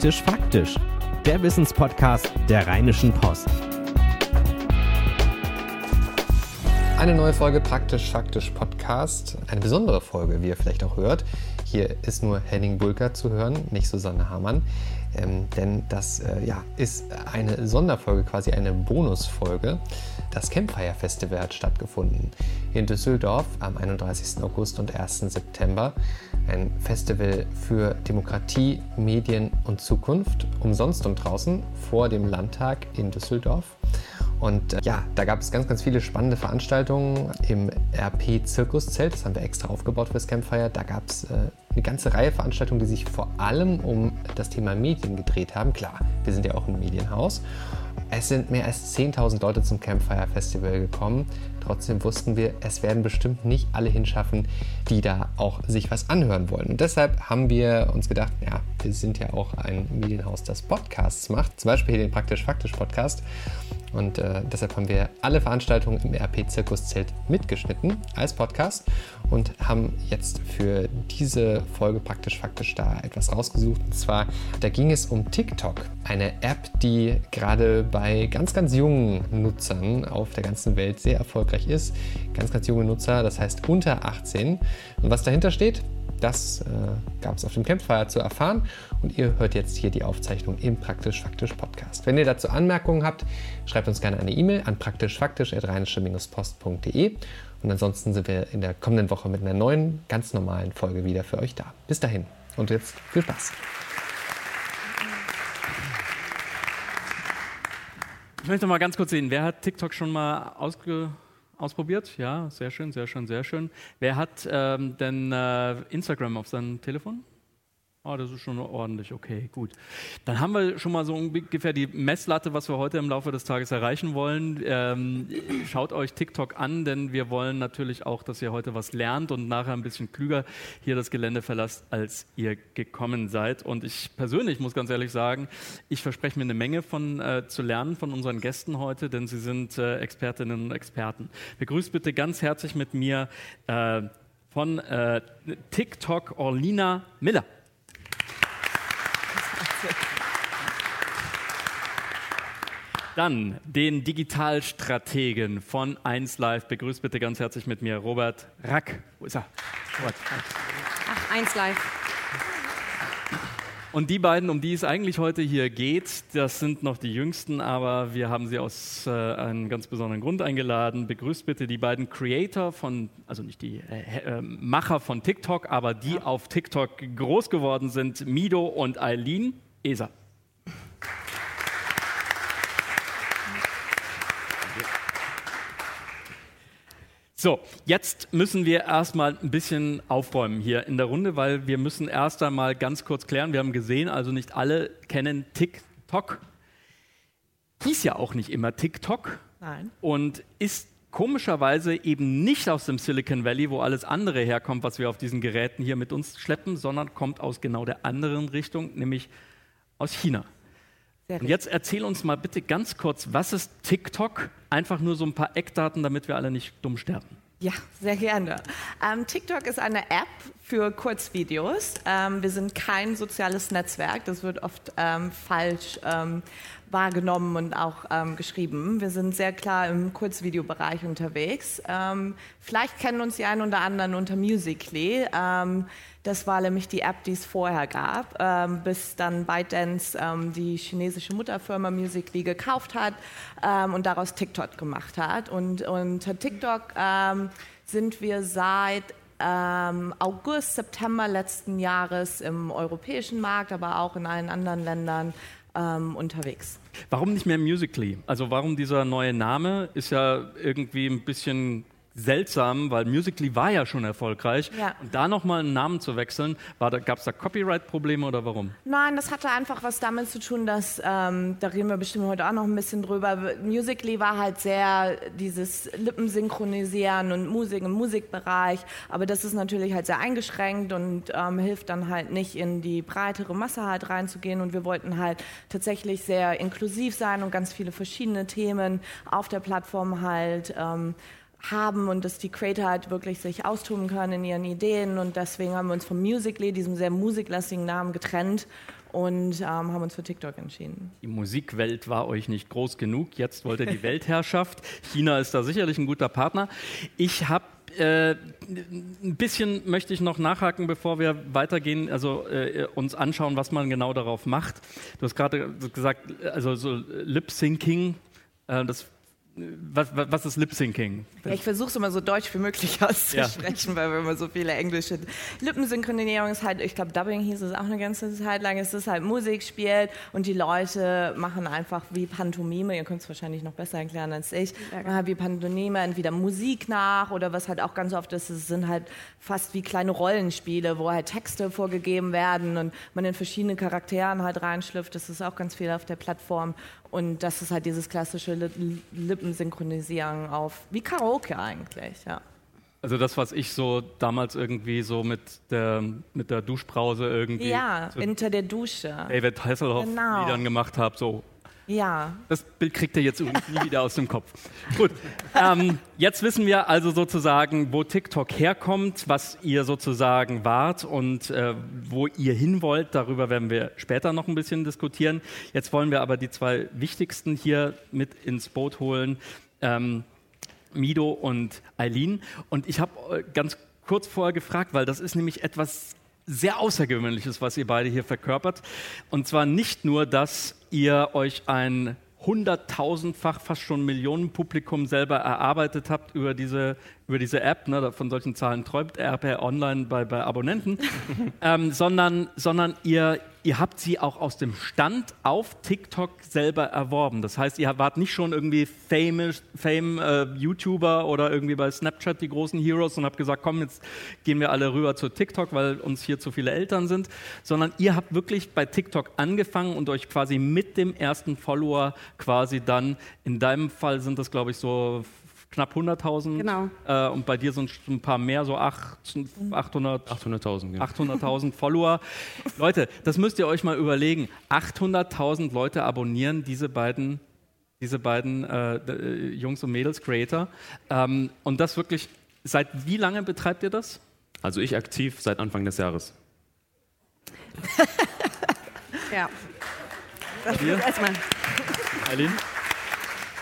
Praktisch Faktisch, der Wissenspodcast der Rheinischen Post. Eine neue Folge Praktisch Faktisch Podcast. Eine besondere Folge, wie ihr vielleicht auch hört. Hier ist nur Henning Bulker zu hören, nicht Susanne Hamann. Ähm, denn das äh, ja, ist eine Sonderfolge, quasi eine Bonusfolge. Das Campfire Festival hat stattgefunden in Düsseldorf am 31. August und 1. September. Ein Festival für Demokratie, Medien und Zukunft, umsonst und draußen vor dem Landtag in Düsseldorf. Und äh, ja, da gab es ganz, ganz viele spannende Veranstaltungen im RP Zirkuszelt. Das haben wir extra aufgebaut fürs Campfire. Da gab es äh, eine ganze Reihe Veranstaltungen, die sich vor allem um das Thema Medien gedreht haben. Klar, wir sind ja auch ein Medienhaus. Es sind mehr als 10.000 Leute zum Campfire Festival gekommen. Trotzdem wussten wir, es werden bestimmt nicht alle hinschaffen, die da auch sich was anhören wollen. Und deshalb haben wir uns gedacht, ja, wir sind ja auch ein Medienhaus, das Podcasts macht. Zum Beispiel hier den Praktisch-Faktisch-Podcast. Und äh, deshalb haben wir alle Veranstaltungen im RP Zirkuszelt mitgeschnitten als Podcast und haben jetzt für diese Folge praktisch faktisch da etwas rausgesucht. Und zwar, da ging es um TikTok, eine App, die gerade bei ganz, ganz jungen Nutzern auf der ganzen Welt sehr erfolgreich ist. Ganz, ganz junge Nutzer, das heißt unter 18. Und was dahinter steht, das äh, gab es auf dem Campfire zu erfahren und ihr hört jetzt hier die Aufzeichnung im Praktisch-Faktisch Podcast. Wenn ihr dazu Anmerkungen habt, schreibt uns gerne eine E-Mail an praktischfaktisch.rheinische-post.de und ansonsten sind wir in der kommenden Woche mit einer neuen, ganz normalen Folge wieder für euch da. Bis dahin und jetzt viel Spaß. Ich möchte mal ganz kurz sehen, wer hat TikTok schon mal ausge ausprobiert? Ja, sehr schön, sehr schön, sehr schön. Wer hat ähm, denn äh, Instagram auf seinem Telefon? Oh, das ist schon ordentlich, okay, gut. Dann haben wir schon mal so ungefähr die Messlatte, was wir heute im Laufe des Tages erreichen wollen. Ähm, schaut euch TikTok an, denn wir wollen natürlich auch, dass ihr heute was lernt und nachher ein bisschen klüger hier das Gelände verlasst, als ihr gekommen seid. Und ich persönlich muss ganz ehrlich sagen, ich verspreche mir eine Menge von äh, zu lernen von unseren Gästen heute, denn sie sind äh, Expertinnen und Experten. Begrüßt bitte ganz herzlich mit mir äh, von äh, TikTok Orlina Miller. Dann den Digitalstrategen von 1Live. Begrüßt bitte ganz herzlich mit mir Robert Rack. Wo ist er? Robert. Ach, 1Live. Und die beiden, um die es eigentlich heute hier geht, das sind noch die jüngsten, aber wir haben sie aus äh, einem ganz besonderen Grund eingeladen. Begrüßt bitte die beiden Creator von, also nicht die äh, äh, Macher von TikTok, aber die ja. auf TikTok groß geworden sind, Mido und Eileen. ESA. So, jetzt müssen wir erstmal ein bisschen aufräumen hier in der Runde, weil wir müssen erst einmal ganz kurz klären. Wir haben gesehen, also nicht alle kennen TikTok. Hieß ja auch nicht immer TikTok. Nein. Und ist komischerweise eben nicht aus dem Silicon Valley, wo alles andere herkommt, was wir auf diesen Geräten hier mit uns schleppen, sondern kommt aus genau der anderen Richtung, nämlich aus China. Und jetzt erzähl uns mal bitte ganz kurz, was ist TikTok? Einfach nur so ein paar Eckdaten, damit wir alle nicht dumm sterben. Ja, sehr gerne. Ähm, TikTok ist eine App für Kurzvideos. Ähm, wir sind kein soziales Netzwerk, das wird oft ähm, falsch ähm, wahrgenommen und auch ähm, geschrieben. Wir sind sehr klar im Kurzvideobereich unterwegs. Ähm, vielleicht kennen uns die einen oder anderen unter Musical.ly. Ähm, das war nämlich die App, die es vorher gab, ähm, bis dann ByteDance ähm, die chinesische Mutterfirma Musical.ly gekauft hat ähm, und daraus TikTok gemacht hat. Und unter TikTok sind wir seit August, September letzten Jahres im europäischen Markt, aber auch in allen anderen Ländern ähm, unterwegs. Warum nicht mehr Musically? Also warum dieser neue Name? Ist ja irgendwie ein bisschen seltsam, weil Musically war ja schon erfolgreich. Ja. Und da nochmal einen Namen zu wechseln, gab es da Copyright-Probleme oder warum? Nein, das hatte einfach was damit zu tun, dass, ähm, da reden wir bestimmt heute auch noch ein bisschen drüber, Musically war halt sehr dieses Lippensynchronisieren und Musik im Musikbereich, aber das ist natürlich halt sehr eingeschränkt und ähm, hilft dann halt nicht in die breitere Masse halt reinzugehen und wir wollten halt tatsächlich sehr inklusiv sein und ganz viele verschiedene Themen auf der Plattform halt ähm, haben und dass die Creator halt wirklich sich austoben können in ihren Ideen und deswegen haben wir uns vom Musically, diesem sehr musiklastigen Namen, getrennt und ähm, haben uns für TikTok entschieden. Die Musikwelt war euch nicht groß genug, jetzt wollt ihr die Weltherrschaft. China ist da sicherlich ein guter Partner. Ich habe äh, ein bisschen möchte ich noch nachhaken, bevor wir weitergehen, also äh, uns anschauen, was man genau darauf macht. Du hast gerade gesagt, also so Lip-Syncing, äh, das was, was, ist Lip Syncing? Ja, ich versuche es immer so deutsch wie möglich auszusprechen, ja. weil wir immer so viele englische Lippensynchronisierung ist halt, ich glaube Dubbing hieß es auch eine ganze Zeit lang, es ist halt Musik spielt und die Leute machen einfach wie Pantomime, ihr könnt es wahrscheinlich noch besser erklären als ich, ja. wie Pantomime entweder Musik nach oder was halt auch ganz oft ist, es sind halt fast wie kleine Rollenspiele, wo halt Texte vorgegeben werden und man in verschiedene Charakteren halt reinschlüpft, das ist auch ganz viel auf der Plattform und das ist halt dieses klassische Lippensynchronisieren auf, wie Karaoke eigentlich, ja. Also das, was ich so damals irgendwie so mit der, mit der Duschbrause irgendwie... Ja, hinter der Dusche. David Hasselhoff genau. Liedern gemacht habe, so ja. Das Bild kriegt ihr jetzt übrigens nie wieder aus dem Kopf. Gut, ähm, jetzt wissen wir also sozusagen, wo TikTok herkommt, was ihr sozusagen wart und äh, wo ihr hin wollt. Darüber werden wir später noch ein bisschen diskutieren. Jetzt wollen wir aber die zwei wichtigsten hier mit ins Boot holen. Ähm, Mido und Eileen. Und ich habe äh, ganz kurz vorher gefragt, weil das ist nämlich etwas sehr Außergewöhnliches, was ihr beide hier verkörpert. Und zwar nicht nur, dass ihr euch ein hunderttausendfach, fast schon Millionenpublikum selber erarbeitet habt über diese, über diese App, ne, von solchen Zahlen träumt RP Online bei, bei Abonnenten, ähm, sondern, sondern ihr, ihr habt sie auch aus dem Stand auf TikTok selber erworben. Das heißt, ihr wart nicht schon irgendwie famous, Fame äh, YouTuber oder irgendwie bei Snapchat die großen Heroes und habt gesagt, komm, jetzt gehen wir alle rüber zu TikTok, weil uns hier zu viele Eltern sind, sondern ihr habt wirklich bei TikTok angefangen und euch quasi mit dem ersten Follower quasi dann, in deinem Fall sind das glaube ich so knapp 100.000. Genau. Äh, und bei dir sind ein paar mehr, so 800.000 800.000 ja. 800 Follower. Leute, das müsst ihr euch mal überlegen. 800.000 Leute abonnieren diese beiden, diese beiden äh, äh, Jungs und Mädels Creator. Ähm, und das wirklich, seit wie lange betreibt ihr das? Also ich aktiv seit Anfang des Jahres. ja. Das ist erstmal. Eileen?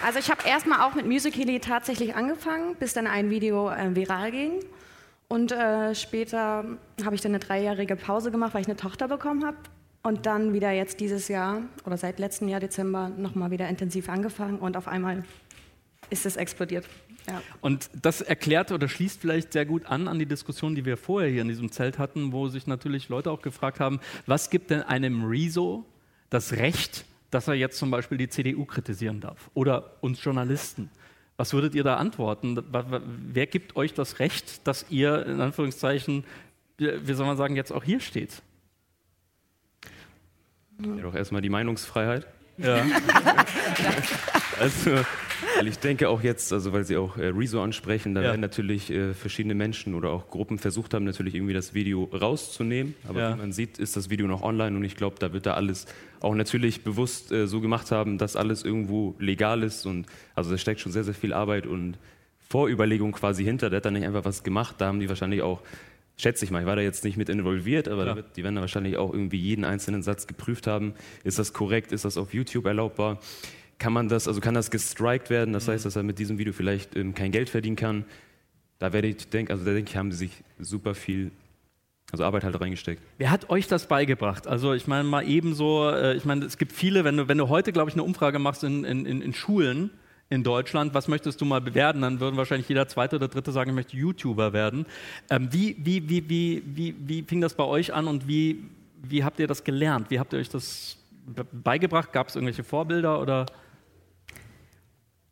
Also ich habe erstmal auch mit Musical.ly tatsächlich angefangen, bis dann ein Video äh, viral ging. Und äh, später habe ich dann eine dreijährige Pause gemacht, weil ich eine Tochter bekommen habe. Und dann wieder jetzt dieses Jahr oder seit letztem Jahr Dezember nochmal wieder intensiv angefangen und auf einmal ist es explodiert. Ja. Und das erklärt oder schließt vielleicht sehr gut an an die Diskussion, die wir vorher hier in diesem Zelt hatten, wo sich natürlich Leute auch gefragt haben, was gibt denn einem Rezo das Recht, dass er jetzt zum Beispiel die CDU kritisieren darf oder uns Journalisten. Was würdet ihr da antworten? Wer gibt euch das Recht, dass ihr in Anführungszeichen, wie soll man sagen, jetzt auch hier steht? Ja, doch erstmal die Meinungsfreiheit. Ja. also, weil ich denke auch jetzt, also weil Sie auch äh, Rezo ansprechen, da ja. werden natürlich äh, verschiedene Menschen oder auch Gruppen versucht haben, natürlich irgendwie das Video rauszunehmen. Aber ja. wie man sieht, ist das Video noch online und ich glaube, da wird da alles auch natürlich bewusst äh, so gemacht haben, dass alles irgendwo legal ist und also da steckt schon sehr, sehr viel Arbeit und Vorüberlegung quasi hinter. Der hat da nicht einfach was gemacht, da haben die wahrscheinlich auch schätze ich mal, ich war da jetzt nicht mit involviert, aber wird, die werden da wahrscheinlich auch irgendwie jeden einzelnen Satz geprüft haben. Ist das korrekt? Ist das auf YouTube erlaubbar? Kann man das, also kann das gestrikt werden, das heißt, dass er mit diesem Video vielleicht ähm, kein Geld verdienen kann. Da werde ich denken, also da denke ich, haben sie sich super viel also Arbeit halt reingesteckt. Wer hat euch das beigebracht? Also ich meine mal ebenso, äh, ich meine, es gibt viele, wenn du, wenn du heute, glaube ich, eine Umfrage machst in, in, in Schulen in Deutschland, was möchtest du mal werden, dann würden wahrscheinlich jeder Zweite oder Dritte sagen, ich möchte YouTuber werden. Ähm, wie, wie, wie, wie, wie, wie fing das bei euch an und wie, wie habt ihr das gelernt? Wie habt ihr euch das beigebracht? Gab es irgendwelche Vorbilder oder?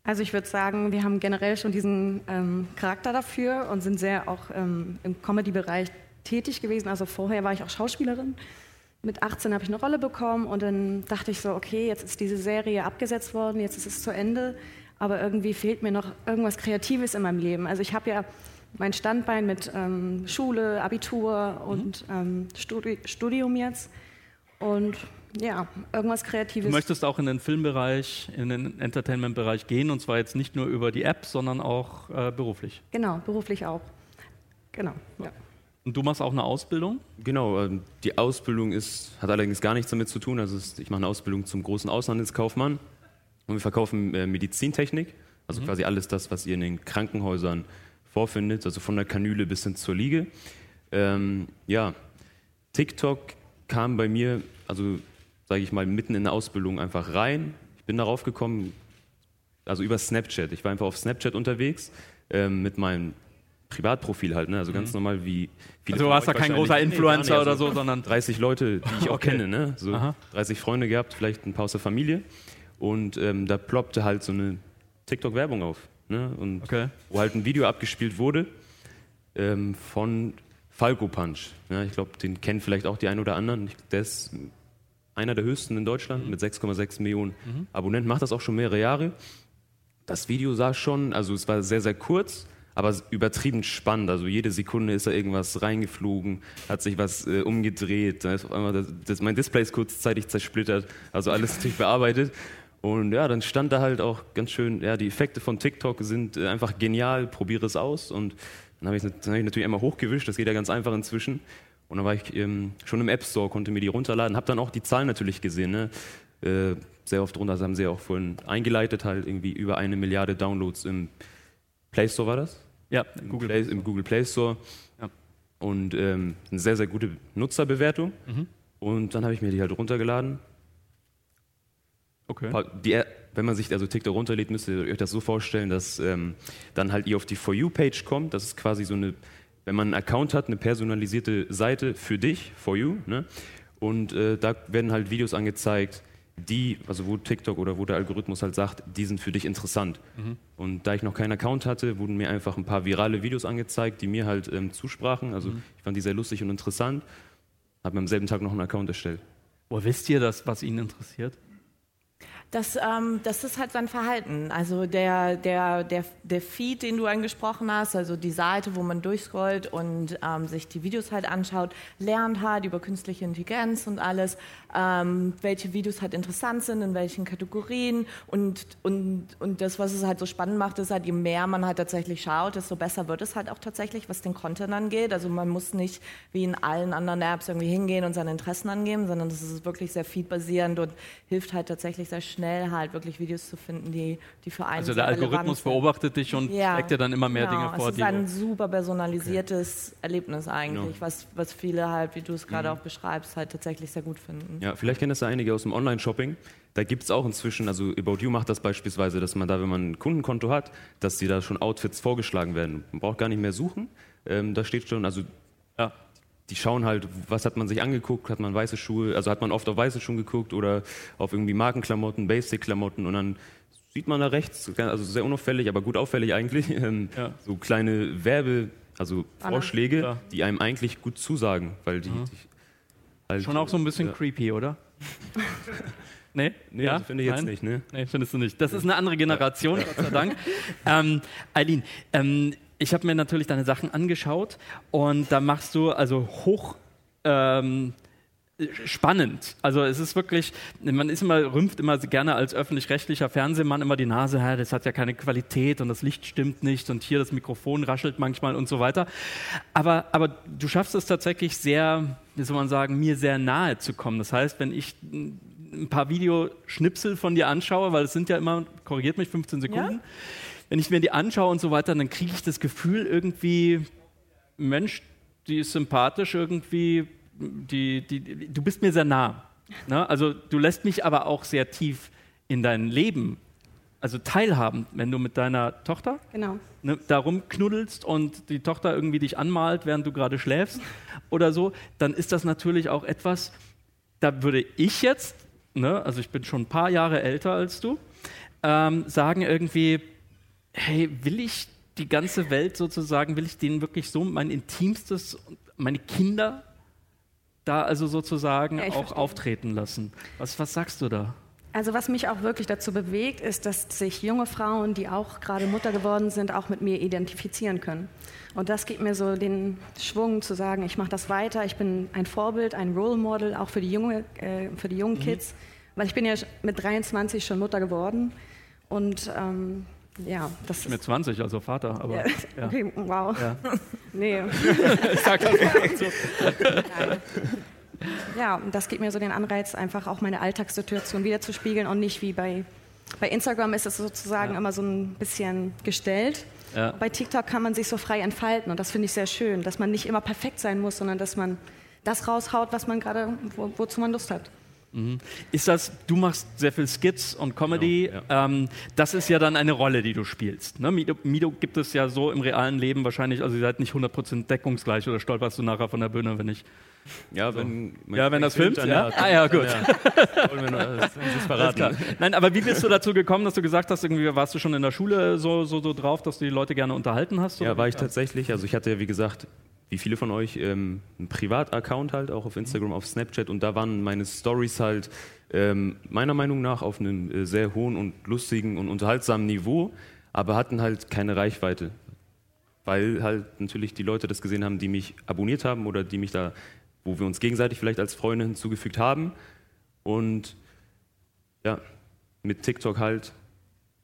Also ich würde sagen, wir haben generell schon diesen ähm, Charakter dafür und sind sehr auch ähm, im Comedy-Bereich tätig gewesen. Also vorher war ich auch Schauspielerin. Mit 18 habe ich eine Rolle bekommen und dann dachte ich so, okay, jetzt ist diese Serie abgesetzt worden, jetzt ist es zu Ende, aber irgendwie fehlt mir noch irgendwas Kreatives in meinem Leben. Also ich habe ja mein Standbein mit ähm, Schule, Abitur und mhm. ähm, Studi Studium jetzt und ja, irgendwas Du Kreatives. möchtest auch in den Filmbereich, in den Entertainment-Bereich gehen und zwar jetzt nicht nur über die App, sondern auch äh, beruflich. Genau, beruflich auch. Genau. Ja. Und du machst auch eine Ausbildung? Genau, ähm, die Ausbildung ist, hat allerdings gar nichts damit zu tun. Also ich mache eine Ausbildung zum großen Außenhandelskaufmann und wir verkaufen äh, Medizintechnik, also quasi alles das, was ihr in den Krankenhäusern vorfindet, also von der Kanüle bis hin zur Liege. Ähm, ja, TikTok kam bei mir, also sage ich mal, mitten in der Ausbildung einfach rein. Ich bin darauf gekommen, also über Snapchat. Ich war einfach auf Snapchat unterwegs ähm, mit meinem Privatprofil halt, ne? also ganz normal wie viele Also warst da kein großer Nee, Influencer oder Also so, sondern 30 Leute, die ich auch Okay. kenne, ne? so Aha. 30 Freunde gehabt, vielleicht ein paar aus der Familie und ähm, da ploppte halt so eine TikTok-Werbung auf ne? und Okay. wo halt ein Video abgespielt wurde ähm, von Falco Punch. Ja, ich glaube, den kennen vielleicht auch die einen oder anderen. Der ist einer der höchsten in Deutschland mit 6,6 Millionen Abonnenten, macht das auch schon mehrere Jahre. Das Video sah schon, also es war sehr, sehr kurz, aber übertrieben spannend. Also jede Sekunde ist da irgendwas reingeflogen, hat sich was äh, umgedreht, dann ist auf einmal das, das, mein Display ist kurzzeitig zersplittert, also alles natürlich bearbeitet. Und ja, dann stand da halt auch ganz schön, ja, die Effekte von TikTok sind äh, einfach genial, probiere es aus. Und dann habe ich, dann hab ich natürlich einmal hochgewischt, das geht ja ganz einfach inzwischen. Und dann war ich ähm, schon im App Store, konnte mir die runterladen, habe dann auch die Zahlen natürlich gesehen. Ne? Äh, sehr oft runter, das haben sie ja auch vorhin eingeleitet, halt irgendwie über eine Milliarde Downloads im Play Store war das? ja, Im Google. Play, Im Google Play Store. Ja. Und ähm, eine sehr, sehr gute Nutzerbewertung. Mhm. Und dann habe ich mir die halt runtergeladen. Okay. Die, App- wenn man sich also TikTok runterlädt, müsst ihr euch das so vorstellen, dass ähm, dann halt ihr auf die For You-Page kommt. Das ist quasi so eine, wenn man einen Account hat, eine personalisierte Seite für dich, For You. Ne? Und äh, da werden halt Videos angezeigt, die, also wo TikTok oder wo der Algorithmus halt sagt, die sind für dich interessant. Und da ich noch keinen Account hatte, wurden mir einfach ein paar virale Videos angezeigt, die mir halt ähm, zusprachen. Also ich fand die sehr lustig und interessant. Habe mir am selben Tag noch einen Account erstellt. Woher wisst ihr das, was ihn interessiert? Das, ähm, das ist halt sein Verhalten. Also der, der, der, der Feed, den du angesprochen hast, also die Seite, wo man durchscrollt und ähm, sich die Videos halt anschaut, lernt halt über künstliche Intelligenz und alles, ähm, welche Videos halt interessant sind, in welchen Kategorien. Und, und, und das, was es halt so spannend macht, ist halt, je mehr man halt tatsächlich schaut, desto besser wird es halt auch tatsächlich, was den Content angeht. Also man muss nicht wie in allen anderen Apps irgendwie hingehen und seine Interessen angeben, sondern das ist wirklich sehr feedbasierend und hilft halt tatsächlich sehr schnell halt wirklich Videos zu finden, die, die für einen Also sehr der Algorithmus sind. beobachtet dich und schlägt dir dann immer mehr genau. Dinge vor, Es ist die ein super personalisiertes Erlebnis eigentlich, Genau. was, was viele halt, wie du es gerade auch beschreibst, halt tatsächlich sehr gut finden. Ja, vielleicht kennen das ja einige aus dem Online-Shopping. Da gibt es auch inzwischen, also About You macht das beispielsweise, dass man da, wenn man ein Kundenkonto hat, dass dir da schon Outfits vorgeschlagen werden. Man braucht gar nicht mehr suchen. Ähm, da steht schon, also Ja. Die schauen halt, was hat man sich angeguckt, hat man weiße Schuhe, also hat man oft auf weiße Schuhe geguckt oder auf irgendwie Markenklamotten, Basic-Klamotten und dann sieht man da rechts, also sehr unauffällig, aber gut auffällig eigentlich, ähm, Ja. so kleine Werbe, also Vorschläge, Ja. die einem eigentlich gut zusagen, weil die, die halt, Schon auch so ein bisschen ja. creepy, oder? nee? Nee, ja? also finde ich jetzt Nein? nicht, ne? Nee, findest du nicht. Das ist eine andere Generation, Gott sei Dank. ähm, Eileen, ähm, ich habe mir natürlich deine Sachen angeschaut und da machst du also hoch ähm, spannend. Also es ist wirklich, man ist immer, rümpft immer gerne als öffentlich-rechtlicher Fernsehmann immer die Nase, ja, das hat ja keine Qualität und das Licht stimmt nicht und hier das Mikrofon raschelt manchmal und so weiter. Aber, aber du schaffst es tatsächlich sehr, wie soll man sagen, mir sehr nahe zu kommen. Das heißt, wenn ich ein paar Videoschnipsel von dir anschaue, weil es sind ja immer, korrigiert mich, 15 Sekunden. Wenn ich mir die anschaue und so weiter, dann kriege ich das Gefühl irgendwie, Mensch, die ist sympathisch irgendwie, die, die, du bist mir sehr nah. Ne? Also du lässt mich aber auch sehr tief in dein Leben, also teilhaben, wenn du mit deiner Tochter Genau. ne, da rumknuddelst und die Tochter irgendwie dich anmalt, während du gerade schläfst oder so, dann ist das natürlich auch etwas, da würde ich jetzt, ne, also ich bin schon ein paar Jahre älter als du, ähm, sagen irgendwie, hey, will ich die ganze Welt sozusagen, will ich denen wirklich so mein Intimstes, meine Kinder da also sozusagen Ja, auch verstehe. auftreten lassen? Was, was sagst du da? Also was mich auch wirklich dazu bewegt, ist, dass sich junge Frauen, die auch gerade Mutter geworden sind, auch mit mir identifizieren können. Und das gibt mir so den Schwung zu sagen, ich mache das weiter, ich bin ein Vorbild, ein Role Model, auch für die, junge, äh, für die jungen mhm. Kids, weil ich bin ja mit 23 schon Mutter geworden und ähm, ja, das ist. Mit 20, also Vater, aber. Ja, Okay, wow. Ja. nee. ich sag das so. Nein. Ja, das gibt mir so den Anreiz, einfach auch meine Alltagssituation wiederzuspiegeln und nicht wie bei, bei Instagram ist es sozusagen ja. immer so ein bisschen gestellt. Ja. Bei TikTok kann man sich so frei entfalten und das finde ich sehr schön, dass man nicht immer perfekt sein muss, sondern dass man das raushaut, was man gerade, wo, wozu man Lust hat. Mhm. Ist das, du machst sehr viel Skits und Comedy, genau, ja. ähm, das ist ja dann eine Rolle, die du spielst. Ne? Mido, Mido, gibt es ja so im realen Leben wahrscheinlich, also ihr seid nicht 100% deckungsgleich oder stolperst du nachher von der Bühne, wenn ich... Ja, wenn, so. ja, wenn das filmt, ja? ja? Ah ja, gut. Ja. Wir noch, das verraten. Nein, aber wie bist du dazu gekommen, dass du gesagt hast, irgendwie warst du schon in der Schule so, so, so drauf, dass du die Leute gerne unterhalten hast? Ja, war ich tatsächlich. Also ich hatte ja, wie gesagt, wie viele von euch, ähm, einen Privataccount halt, auch auf Instagram, auf Snapchat und da waren meine Stories halt ähm, meiner Meinung nach auf einem äh, sehr hohen und lustigen und unterhaltsamen Niveau, aber hatten halt keine Reichweite. Weil halt natürlich die Leute das gesehen haben, die mich abonniert haben oder die mich da, wo wir uns gegenseitig vielleicht als Freunde hinzugefügt haben. Und ja, mit TikTok halt,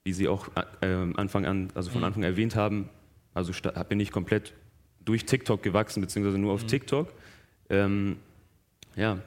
wie Sie auch äh, Anfang an, also von mhm. Anfang erwähnt haben, also bin ich komplett durch TikTok gewachsen, beziehungsweise nur auf mhm. TikTok. Ähm, ja.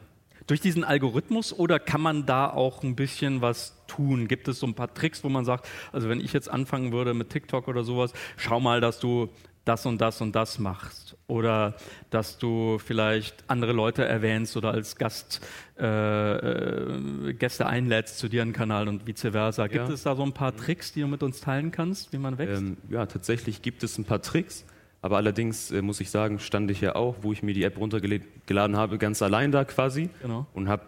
Durch diesen Algorithmus oder kann man da auch ein bisschen was tun? Gibt es so ein paar Tricks, wo man sagt, also wenn ich jetzt anfangen würde mit TikTok oder sowas, schau mal, dass du das und das und das machst oder dass du vielleicht andere Leute erwähnst oder als Gast äh, äh, Gäste einlädst zu dir einen Kanal und vice versa. Gibt ja. es da so ein paar Tricks, die du mit uns teilen kannst, wie man wächst? Ähm, ja, tatsächlich gibt es ein paar Tricks. Aber allerdings äh, muss ich sagen, stand ich ja auch, wo ich mir die App runtergeladen habe, ganz allein da quasi genau. und habe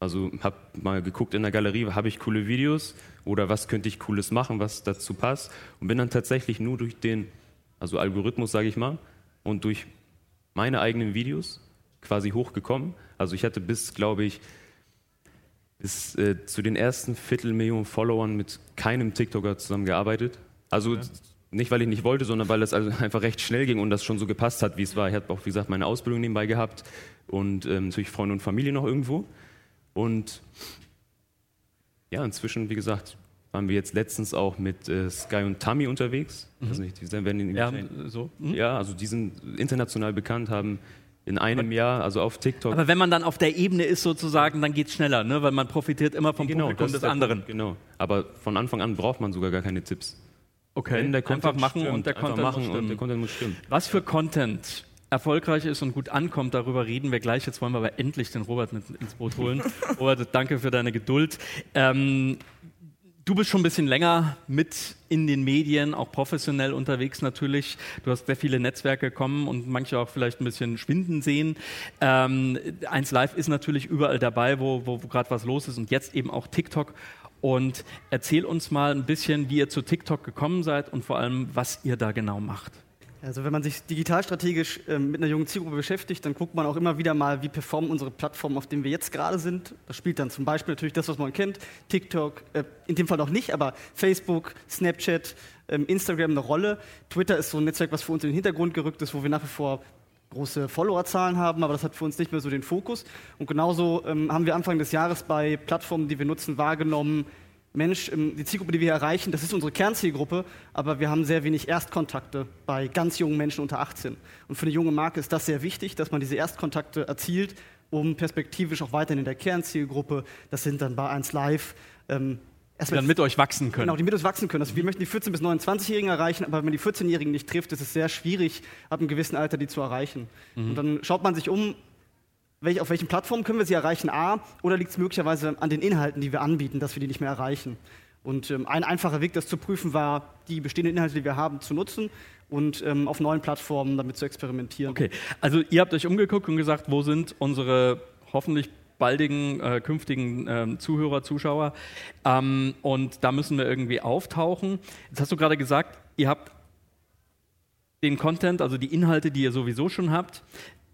also hab mal geguckt in der Galerie, habe ich coole Videos oder was könnte ich cooles machen, was dazu passt und bin dann tatsächlich nur durch den also Algorithmus, sage ich mal, und durch meine eigenen Videos quasi hochgekommen. Also ich hatte bis, glaube ich, bis äh, zu den ersten Viertelmillionen Followern mit keinem TikToker zusammengearbeitet. Also ja. Nicht, weil ich nicht wollte, sondern weil es also einfach recht schnell ging und das schon so gepasst hat, wie es war. Ich habe auch, wie gesagt, meine Ausbildung nebenbei gehabt und ähm, natürlich Freunde und Familie noch irgendwo. Und ja, inzwischen, wie gesagt, waren wir jetzt letztens auch mit äh, Sky und Tammy unterwegs. Mhm. Also nicht, die werden in, ja, so. Mhm. ja, also die sind international bekannt, haben in einem Jahr, also auf TikTok. Aber wenn man dann auf der Ebene ist sozusagen, dann geht es schneller, ne? weil man profitiert immer vom genau, Publikum des anderen. Punkt, genau, aber von Anfang an braucht man sogar gar keine Tipps. Okay, Wenn der Content einfach machen stimmt, und der Content, machen muss und der Content muss stimmen. Was für Content erfolgreich ist und gut ankommt, darüber reden wir gleich. Jetzt wollen wir aber endlich den Robert mit ins Boot holen. Robert, danke für deine Geduld. Ähm, du bist schon ein bisschen länger mit in den Medien, auch professionell unterwegs natürlich. Du hast sehr viele Netzwerke kommen und manche auch vielleicht ein bisschen schwinden sehen. Ähm, 1 Live ist natürlich überall dabei, wo, wo, wo gerade was los ist und jetzt eben auch TikTok. Und erzähl uns mal ein bisschen, wie ihr zu TikTok gekommen seid und vor allem, was ihr da genau macht. Also wenn man sich digitalstrategisch äh, mit einer jungen Zielgruppe beschäftigt, dann guckt man auch immer wieder mal, wie performen unsere Plattformen, auf denen wir jetzt gerade sind. Das spielt dann zum Beispiel natürlich das, was man kennt, TikTok, äh, in dem Fall noch nicht, aber Facebook, Snapchat, äh, Instagram eine Rolle. Twitter ist so ein Netzwerk, was für uns in den Hintergrund gerückt ist, wo wir nach wie vor große Followerzahlen haben, aber das hat für uns nicht mehr so den Fokus. Und genauso ähm, haben wir Anfang des Jahres bei Plattformen, die wir nutzen, wahrgenommen, Mensch, ähm, die Zielgruppe, die wir erreichen, das ist unsere Kernzielgruppe, aber wir haben sehr wenig Erstkontakte bei ganz jungen Menschen unter 18. Und für eine junge Marke ist das sehr wichtig, dass man diese Erstkontakte erzielt, um perspektivisch auch weiterhin in der Kernzielgruppe, das sind dann bei 1 Live, ähm, die dann mit euch wachsen können. Genau, die mit uns wachsen können. Also wir möchten die 14- bis 29-Jährigen erreichen, aber wenn man die 14-Jährigen nicht trifft, ist es sehr schwierig, ab einem gewissen Alter die zu erreichen. Mhm. Und dann schaut man sich um, welch, auf welchen Plattformen können wir sie erreichen, A, oder liegt es möglicherweise an den Inhalten, die wir anbieten, dass wir die nicht mehr erreichen. Und ähm, ein einfacher Weg, das zu prüfen, war, die bestehenden Inhalte, die wir haben, zu nutzen und ähm, auf neuen Plattformen damit zu experimentieren. Okay, also ihr habt euch umgeguckt und gesagt, wo sind unsere hoffentlich baldigen äh, künftigen äh, Zuhörer, Zuschauer. Ähm, und da müssen wir irgendwie auftauchen. Jetzt hast du gerade gesagt, ihr habt den Content, also die Inhalte, die ihr sowieso schon habt.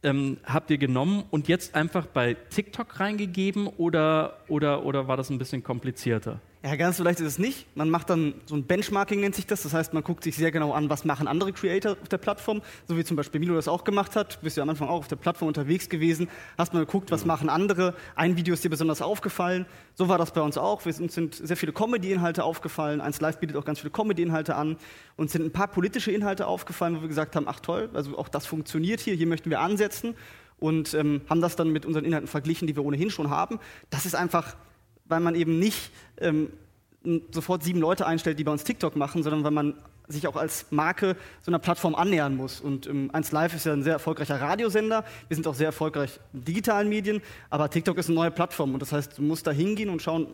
ähm, habt ihr genommen und jetzt einfach bei TikTok reingegeben oder, oder, oder war das ein bisschen komplizierter? Ja, ganz so leicht ist es nicht. Man macht dann so ein Benchmarking, nennt sich das. Das heißt, man guckt sich sehr genau an, was machen andere Creator auf der Plattform, so wie zum Beispiel Milo das auch gemacht hat. Du bist ja am Anfang auch auf der Plattform unterwegs gewesen, hast mal geguckt, was machen andere. Ein Video ist dir besonders aufgefallen. So war das bei uns auch. Wir uns sind sehr viele Comedy-Inhalte aufgefallen. Eins Live bietet auch ganz viele Comedy-Inhalte an. Uns sind ein paar politische Inhalte aufgefallen, wo wir gesagt haben, ach toll, also auch das funktioniert hier, hier möchten wir ansetzen. Und ähm, haben das dann mit unseren Inhalten verglichen, die wir ohnehin schon haben. Das ist einfach weil man eben nicht ähm, sofort sieben Leute einstellt, die bei uns TikTok machen, sondern weil man sich auch als Marke so einer Plattform annähern muss. Und ähm, 1 Live ist ja ein sehr erfolgreicher Radiosender. Wir sind auch sehr erfolgreich in digitalen Medien. Aber TikTok ist eine neue Plattform. Und das heißt, du musst da hingehen und schauen,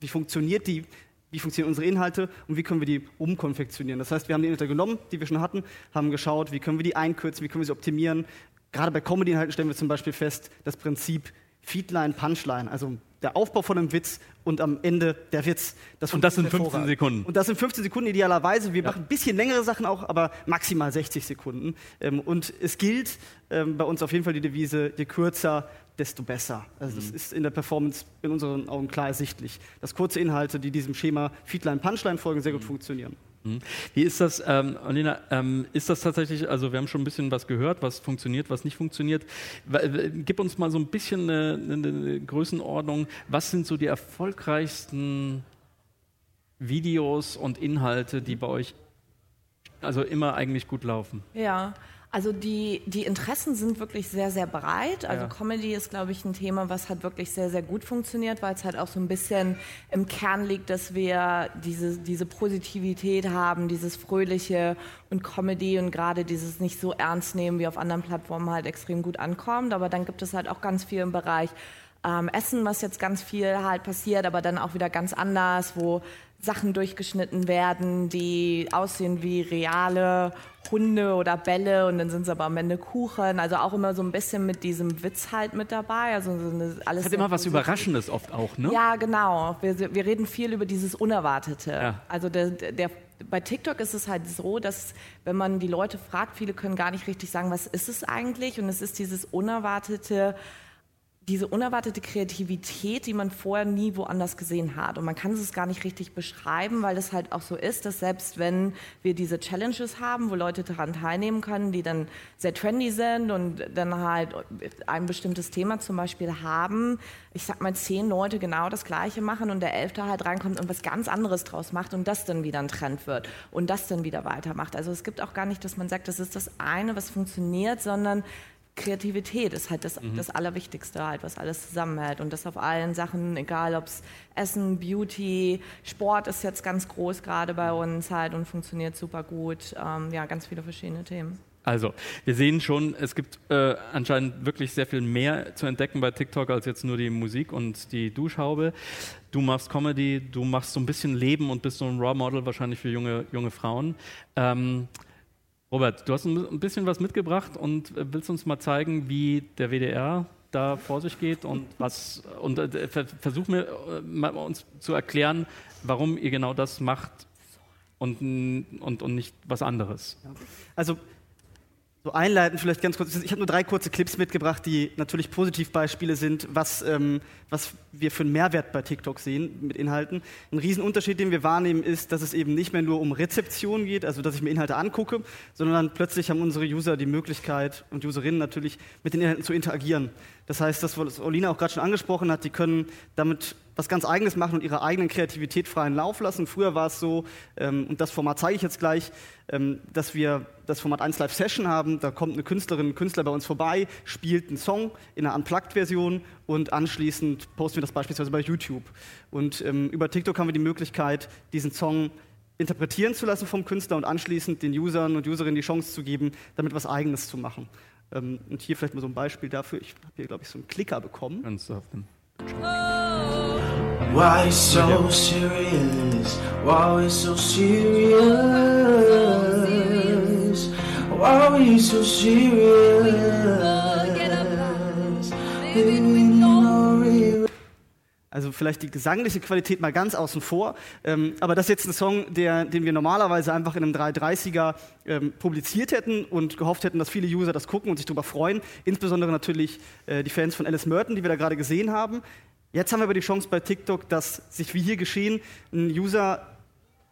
wie funktioniert die, wie funktionieren unsere Inhalte und wie können wir die umkonfektionieren. Das heißt, wir haben die Inhalte genommen, die wir schon hatten, haben geschaut, wie können wir die einkürzen, wie können wir sie optimieren. Gerade bei Comedy-Inhalten stellen wir zum Beispiel fest, das Prinzip Feedline, Punchline, also der Aufbau von einem Witz und am Ende der Witz. Das und das sind 15 Sekunden. Und das sind 15 Sekunden idealerweise. Wir ja. machen ein bisschen längere Sachen auch, aber maximal 60 Sekunden. Ähm, und es gilt ähm, bei uns auf jeden Fall die Devise, je kürzer, desto besser. Also das mhm. ist in der Performance in unseren Augen klar ersichtlich, dass kurze Inhalte, die diesem Schema Feedline, Punchline folgen, sehr gut mhm. funktionieren. Mhm. Wie ist das, ähm, Alina, ähm, ist das tatsächlich, also wir haben schon ein bisschen was gehört, was funktioniert, was nicht funktioniert. Gib uns mal so ein bisschen eine, eine Größenordnung. Was sind so die erfolgreichsten Videos und Inhalte, die bei euch also immer eigentlich gut laufen? Ja, also die, die Interessen sind wirklich sehr, sehr breit. Also ja. Comedy ist, glaube ich, ein Thema, was hat wirklich sehr, sehr gut funktioniert, weil es halt auch so ein bisschen im Kern liegt, dass wir diese, diese Positivität haben, dieses Fröhliche und Comedy und gerade dieses nicht so ernst nehmen wie auf anderen Plattformen halt extrem gut ankommt. Aber dann gibt es halt auch ganz viel im Bereich ähm, Essen, was jetzt ganz viel halt passiert, aber dann auch wieder ganz anders, wo Sachen durchgeschnitten werden, die aussehen wie reale Hunde oder Bälle und dann sind es aber am Ende Kuchen. Also auch immer so ein bisschen mit diesem Witz halt mit dabei. Also so eine, alles hat immer was Überraschendes oft auch, ne? Ja, genau. Wir, wir reden viel über dieses Unerwartete. Ja. Also der, der, bei TikTok ist es halt so, dass wenn man die Leute fragt, viele können gar nicht richtig sagen, was ist es eigentlich? Und es ist dieses Unerwartete, diese unerwartete Kreativität, die man vorher nie woanders gesehen hat. Und man kann es gar nicht richtig beschreiben, weil es halt auch so ist, dass selbst wenn wir diese Challenges haben, wo Leute daran teilnehmen können, die dann sehr trendy sind und dann halt ein bestimmtes Thema zum Beispiel haben, ich sag mal zehn Leute genau das Gleiche machen und der Elfte halt reinkommt und was ganz anderes draus macht und das dann wieder ein Trend wird und das dann wieder weitermacht. Also es gibt auch gar nicht, dass man sagt, das ist das eine, was funktioniert, sondern Kreativität ist halt das, mhm. das Allerwichtigste, halt, was alles zusammenhält. Und das auf allen Sachen, egal ob es Essen, Beauty, Sport ist jetzt ganz groß gerade bei uns halt und funktioniert super gut. Ähm, ja, ganz viele verschiedene Themen. Also, wir sehen schon, es gibt äh, anscheinend wirklich sehr viel mehr zu entdecken bei TikTok als jetzt nur die Musik und die Duschhaube. Du machst Comedy, du machst so ein bisschen Leben und bist so ein Raw Model wahrscheinlich für junge, junge Frauen. Ähm, Robert, du hast ein bisschen was mitgebracht und äh, willst uns mal zeigen, wie der WDR da vor sich geht und was und äh, versuch mir äh, uns zu erklären, warum ihr genau das macht und, und, und nicht was anderes. Also so einleiten vielleicht ganz kurz. Ich habe nur drei kurze Clips mitgebracht, die natürlich Positivbeispiele sind, was, ähm, was wir für einen Mehrwert bei TikTok sehen mit Inhalten. Ein Riesenunterschied, den wir wahrnehmen, ist, dass es eben nicht mehr nur um Rezeption geht, also dass ich mir Inhalte angucke, sondern plötzlich haben unsere User die Möglichkeit und Userinnen natürlich mit den Inhalten zu interagieren. Das heißt, das, was Olina auch gerade schon angesprochen hat, die können damit was ganz Eigenes machen und ihre eigenen Kreativität freien Lauf lassen. Früher war es so, ähm, und das Format zeige ich jetzt gleich, ähm, dass wir das Format 1 Live Session haben. Da kommt eine Künstlerin, ein Künstler bei uns vorbei, spielt einen Song in einer Unplugged-Version und anschließend posten wir das beispielsweise bei YouTube. Und ähm, über TikTok haben wir die Möglichkeit, diesen Song interpretieren zu lassen vom Künstler und anschließend den Usern und Userinnen die Chance zu geben, damit was Eigenes zu machen. Ähm, und hier vielleicht mal so ein Beispiel dafür. Ich habe hier, glaube ich, so einen Klicker bekommen. Ganz auf dem. Why so serious? Why so serious? Why so serious? Also vielleicht die gesangliche Qualität mal ganz außen vor. Ähm, aber das ist jetzt ein Song, der, den wir normalerweise einfach in einem 330er ähm, publiziert hätten und gehofft hätten, dass viele User das gucken und sich darüber freuen. Insbesondere natürlich äh, die Fans von Alice Merton, die wir da gerade gesehen haben. Jetzt haben wir aber die Chance bei TikTok, dass sich wie hier geschehen, ein User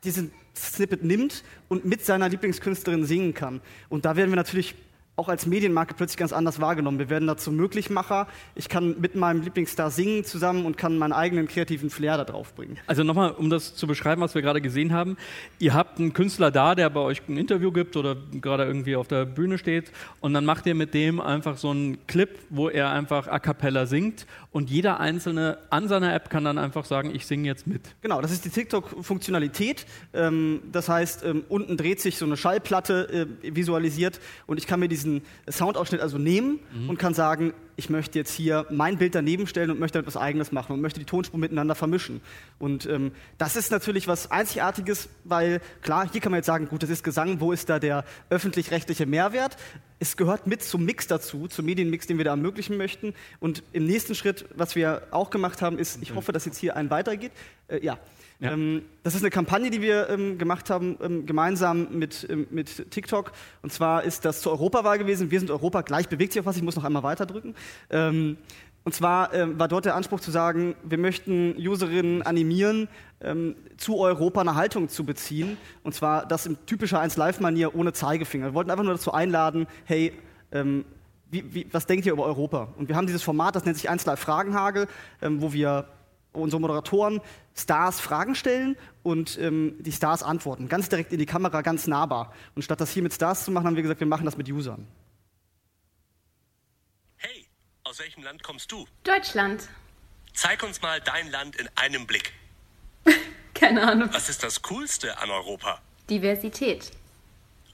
diesen Snippet nimmt und mit seiner Lieblingskünstlerin singen kann. Und da werden wir natürlich auch als Medienmarke plötzlich ganz anders wahrgenommen. Wir werden dazu Möglichmacher. Ich kann mit meinem Lieblingsstar singen zusammen und kann meinen eigenen kreativen Flair da drauf bringen. Also nochmal, um das zu beschreiben, was wir gerade gesehen haben. Ihr habt einen Künstler da, der bei euch ein Interview gibt oder gerade irgendwie auf der Bühne steht und dann macht ihr mit dem einfach so einen Clip, wo er einfach a cappella singt und jeder Einzelne an seiner App kann dann einfach sagen, ich singe jetzt mit. Genau, das ist die TikTok-Funktionalität. Ähm, das heißt, ähm, unten dreht sich so eine Schallplatte äh, visualisiert und ich kann mir diesen Soundausschnitt also nehmen und kann sagen, ich möchte jetzt hier mein Bild daneben stellen und möchte etwas Eigenes machen und möchte die Tonspuren miteinander vermischen. Und ähm, das ist natürlich was Einzigartiges, weil klar, hier kann man jetzt sagen, gut, das ist Gesang, wo ist da der öffentlich-rechtliche Mehrwert? Es gehört mit zum Mix dazu, zum Medienmix, den wir da ermöglichen möchten. Und im nächsten Schritt, was wir auch gemacht haben, ist, ich hoffe, dass jetzt hier ein weitergeht. Äh, ja. Ja. Ähm, das ist eine Kampagne, die wir ähm, gemacht haben, ähm, gemeinsam mit, ähm, mit TikTok. Und zwar ist das zur Europawahl gewesen. Wir sind Europa, gleich bewegt sich auf was, ich muss noch einmal weiterdrücken. Ähm, und zwar ähm, war dort der Anspruch zu sagen, wir möchten Userinnen animieren, ähm, zu Europa eine Haltung zu beziehen. Und zwar das in typischer 1Live-Manier ohne Zeigefinger. Wir wollten einfach nur dazu einladen, hey, wie, wie, was denkt ihr über Europa? Und wir haben dieses Format, das nennt sich 1Live Fragenhagel, ähm, wo wir unsere Moderatoren Stars Fragen stellen und ähm, die Stars antworten. Ganz direkt in die Kamera, ganz nahbar. Und statt das hier mit Stars zu machen, haben wir gesagt, wir machen das mit Usern. Hey, aus welchem Land kommst du? Deutschland. Zeig uns mal dein Land in einem Blick. Keine Ahnung. Was ist das Coolste an Europa? Diversität.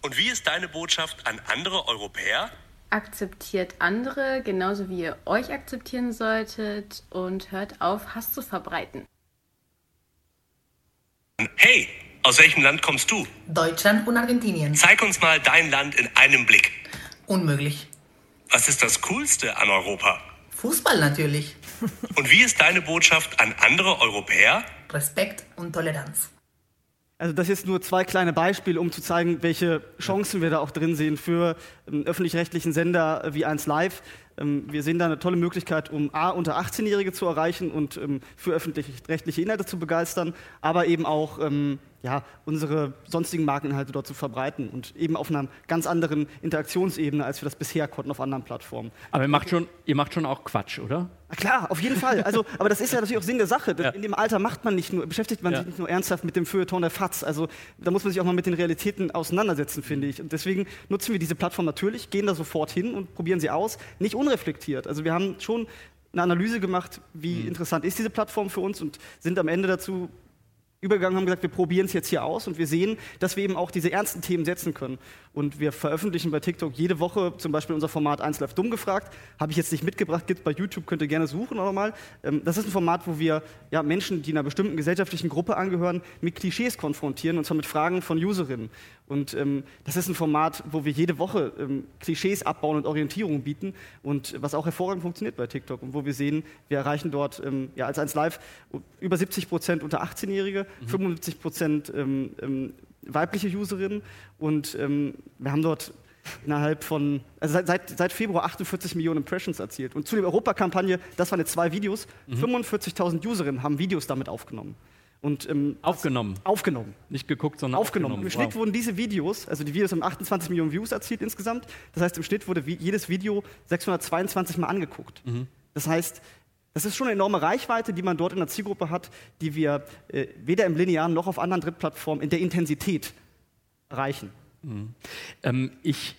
Und wie ist deine Botschaft an andere Europäer? Akzeptiert andere genauso wie ihr euch akzeptieren solltet und hört auf, Hass zu verbreiten. Hey, aus welchem Land kommst du? Deutschland und Argentinien. Zeig uns mal dein Land in einem Blick. Unmöglich. Was ist das Coolste an Europa? Fußball natürlich. Und wie ist deine Botschaft an andere Europäer? Respekt und Toleranz. Also das jetzt nur zwei kleine Beispiele, um zu zeigen, welche Chancen wir da auch drin sehen für einen öffentlich-rechtlichen Sender äh, wie 1 Live. Ähm, wir sehen da eine tolle Möglichkeit, um A, unter 18-Jährige zu erreichen und ähm, für öffentlich-rechtliche Inhalte zu begeistern, aber eben auch ähm, ja, unsere sonstigen Markeninhalte dort zu verbreiten und eben auf einer ganz anderen Interaktionsebene, als wir das bisher konnten auf anderen Plattformen. Aber ihr macht schon, ihr macht schon auch Quatsch, oder? Na klar, auf jeden Fall. Also, aber das ist ja natürlich auch Sinn der Sache. Ja. In dem Alter macht man nicht nur, beschäftigt man Ja. sich nicht nur ernsthaft mit dem Feuilleton der FATS. Also da muss man sich auch mal mit den Realitäten auseinandersetzen, finde ich. Und deswegen nutzen wir diese Plattform natürlich, gehen da sofort hin und probieren sie aus. Nicht unreflektiert. Also wir haben schon eine Analyse gemacht, wie interessant ist diese Plattform für uns und sind am Ende dazu übergegangen haben gesagt, wir probieren es jetzt hier aus und wir sehen, dass wir eben auch diese ernsten Themen setzen können. Und wir veröffentlichen bei TikTok jede Woche zum Beispiel unser Format 1 Live dumm gefragt. Habe ich jetzt nicht mitgebracht, gibt bei YouTube, könnt ihr gerne suchen oder mal. Ähm, Das ist ein Format, wo wir ja, Menschen, die einer bestimmten gesellschaftlichen Gruppe angehören, mit Klischees konfrontieren und zwar mit Fragen von Userinnen. Und ähm, das ist ein Format, wo wir jede Woche ähm, Klischees abbauen und Orientierung bieten und was auch hervorragend funktioniert bei TikTok und wo wir sehen, wir erreichen dort ähm, ja, als 1 Live über 70 Prozent unter 18-Jährige, 75 Prozent ähm, ähm, weibliche Userinnen und ähm, wir haben dort innerhalb von, also seit, seit, seit Februar 48 Millionen Impressions erzielt. Und zu der Europakampagne, das waren jetzt zwei Videos, 45.000 Userinnen haben Videos damit aufgenommen. Und, ähm, Aufgenommen. aufgenommen. Nicht geguckt, sondern Aufgenommen. aufgenommen. Im Schnitt Wow. wurden diese Videos, also die Videos haben 28 Millionen Views erzielt insgesamt. Das heißt, im Schnitt wurde jedes Video 622 Mal angeguckt. Mhm. Das heißt, das ist schon eine enorme Reichweite, die man dort in der Zielgruppe hat, die wir äh, weder im linearen noch auf anderen Drittplattformen in der Intensität erreichen. Ähm, ich,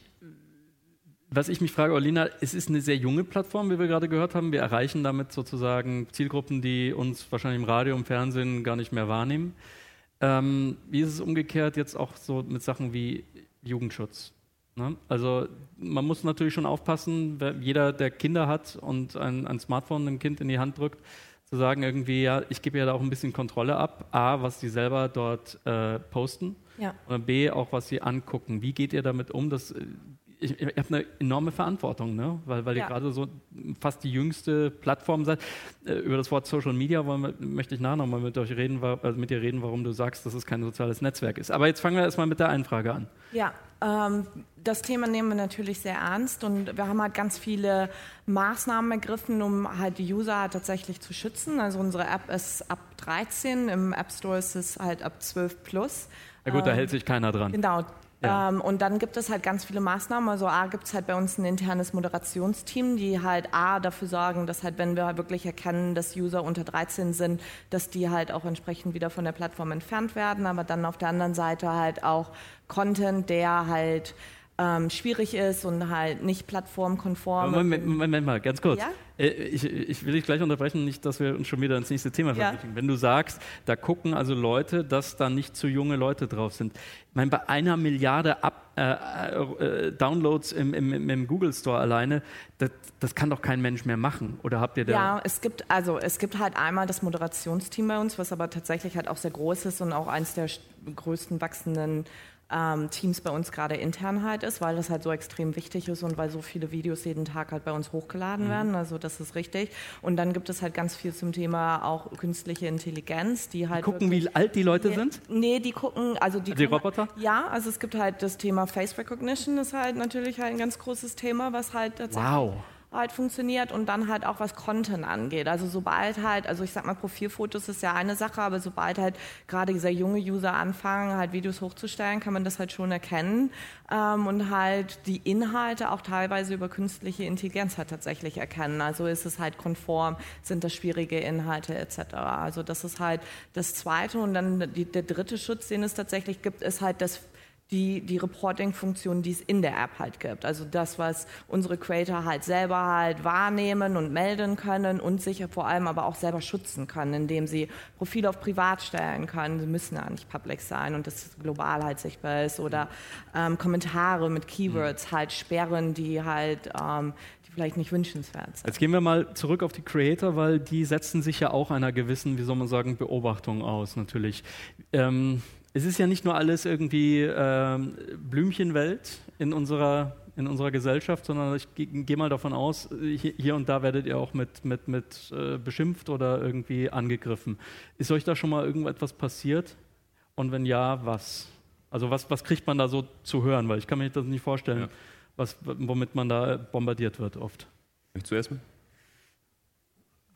was ich mich frage, Olina, es ist eine sehr junge Plattform, wie wir gerade gehört haben. Wir erreichen damit sozusagen Zielgruppen, die uns wahrscheinlich im Radio und Fernsehen gar nicht mehr wahrnehmen. Ähm, wie ist es umgekehrt jetzt auch so mit Sachen wie Jugendschutz? Ne? Also man muss natürlich schon aufpassen, wer, jeder, der Kinder hat und ein, ein Smartphone einem Kind in die Hand drückt, zu sagen irgendwie, ja, ich gebe ja da auch ein bisschen Kontrolle ab. A, was die selber dort äh, posten Ja. oder B, auch was sie angucken. Wie geht ihr damit um? Das, ich, ihr habt eine enorme Verantwortung, ne? weil, weil Ja. ihr gerade so fast die jüngste Plattform seid. Äh, Über das Wort Social Media wollen möchte ich nachher nochmal mit euch reden, also mit dir reden, warum du sagst, dass es kein soziales Netzwerk ist. Aber jetzt fangen wir erstmal mit der einen Frage an. Ja, ähm, das Thema nehmen wir natürlich sehr ernst und wir haben halt ganz viele Maßnahmen ergriffen, um halt die User tatsächlich zu schützen. Also unsere App ist ab 13, im App Store ist es halt ab 12 plus. Na gut, da Ähm, hält sich keiner dran. Genau. Ja. Ähm, und dann gibt es halt ganz viele Maßnahmen. Also A gibt es halt bei uns ein internes Moderationsteam, die halt A dafür sorgen, dass halt, wenn wir halt wirklich erkennen, dass User unter 13 sind, dass die halt auch entsprechend wieder von der Plattform entfernt werden. Aber dann auf der anderen Seite halt auch Content, der halt ähm, schwierig ist und halt nicht plattformkonform. Moment, Moment mal, ganz kurz. Ja? Äh, Ich, ich will dich gleich unterbrechen, nicht, dass wir uns schon wieder ins nächste Thema Ja. verwickeln. Wenn du sagst, da gucken also Leute, dass da nicht zu junge Leute drauf sind. Ich meine, bei einer Milliarde Ab äh, äh, Downloads im, im, im- Google Store alleine, das, das kann doch kein Mensch mehr machen. Oder habt ihr da... Ja, es gibt also es gibt halt einmal das Moderationsteam bei uns, was aber tatsächlich halt auch sehr groß ist und auch eines der größten wachsenden ähm, Teams bei uns gerade intern halt ist, weil das halt so extrem wichtig ist und weil so viele Videos jeden Tag halt bei uns hochgeladen Mhm. werden. Also das ist richtig. Und dann gibt es halt ganz viel zum Thema auch künstliche Intelligenz, die halt gucken, wirklich- wie alt die Leute Nee, sind? Nee, die gucken, also die, Die können- Roboter? Ja, also es gibt halt das Thema Face Recognition, ist halt natürlich halt ein ganz großes Thema, was halt tatsächlich Wow. Halt funktioniert und dann halt auch was Content angeht. Also sobald halt, also ich sag mal, Profilfotos ist ja eine Sache, aber sobald halt gerade sehr junge User anfangen, halt Videos hochzustellen, kann man das halt schon erkennen ähm, und halt die Inhalte auch teilweise über künstliche Intelligenz halt tatsächlich erkennen. Also ist es halt konform, sind das schwierige Inhalte etc. Also das ist halt das Zweite und dann die, der dritte Schutz, den es tatsächlich gibt, ist halt das die, die Reporting-Funktion, die es in der App halt gibt. Also das, was unsere Creator halt selber halt wahrnehmen und melden können und sich vor allem aber auch selber schützen können, indem sie Profile auf privat stellen können. Sie müssen ja nicht public sein und das global halt sichtbar ist oder ähm, Kommentare mit Keywords halt sperren, die halt ähm, die vielleicht nicht wünschenswert sind. Jetzt gehen wir mal zurück auf die Creator, weil die setzen sich ja auch einer gewissen, wie soll man sagen, Beobachtung aus, natürlich. Ähm, es ist ja nicht nur alles irgendwie ähm, Blümchenwelt in unserer, in unserer Gesellschaft, sondern ich gehe geh mal davon aus, hier, hier und da werdet ihr auch mit, mit, mit äh, beschimpft oder irgendwie angegriffen. Ist euch da schon mal irgendetwas passiert? Und wenn ja, was? Also was, was kriegt man da so zu hören? Weil ich kann mir das nicht vorstellen, Ja. was, womit man da bombardiert wird oft. Du erstmal?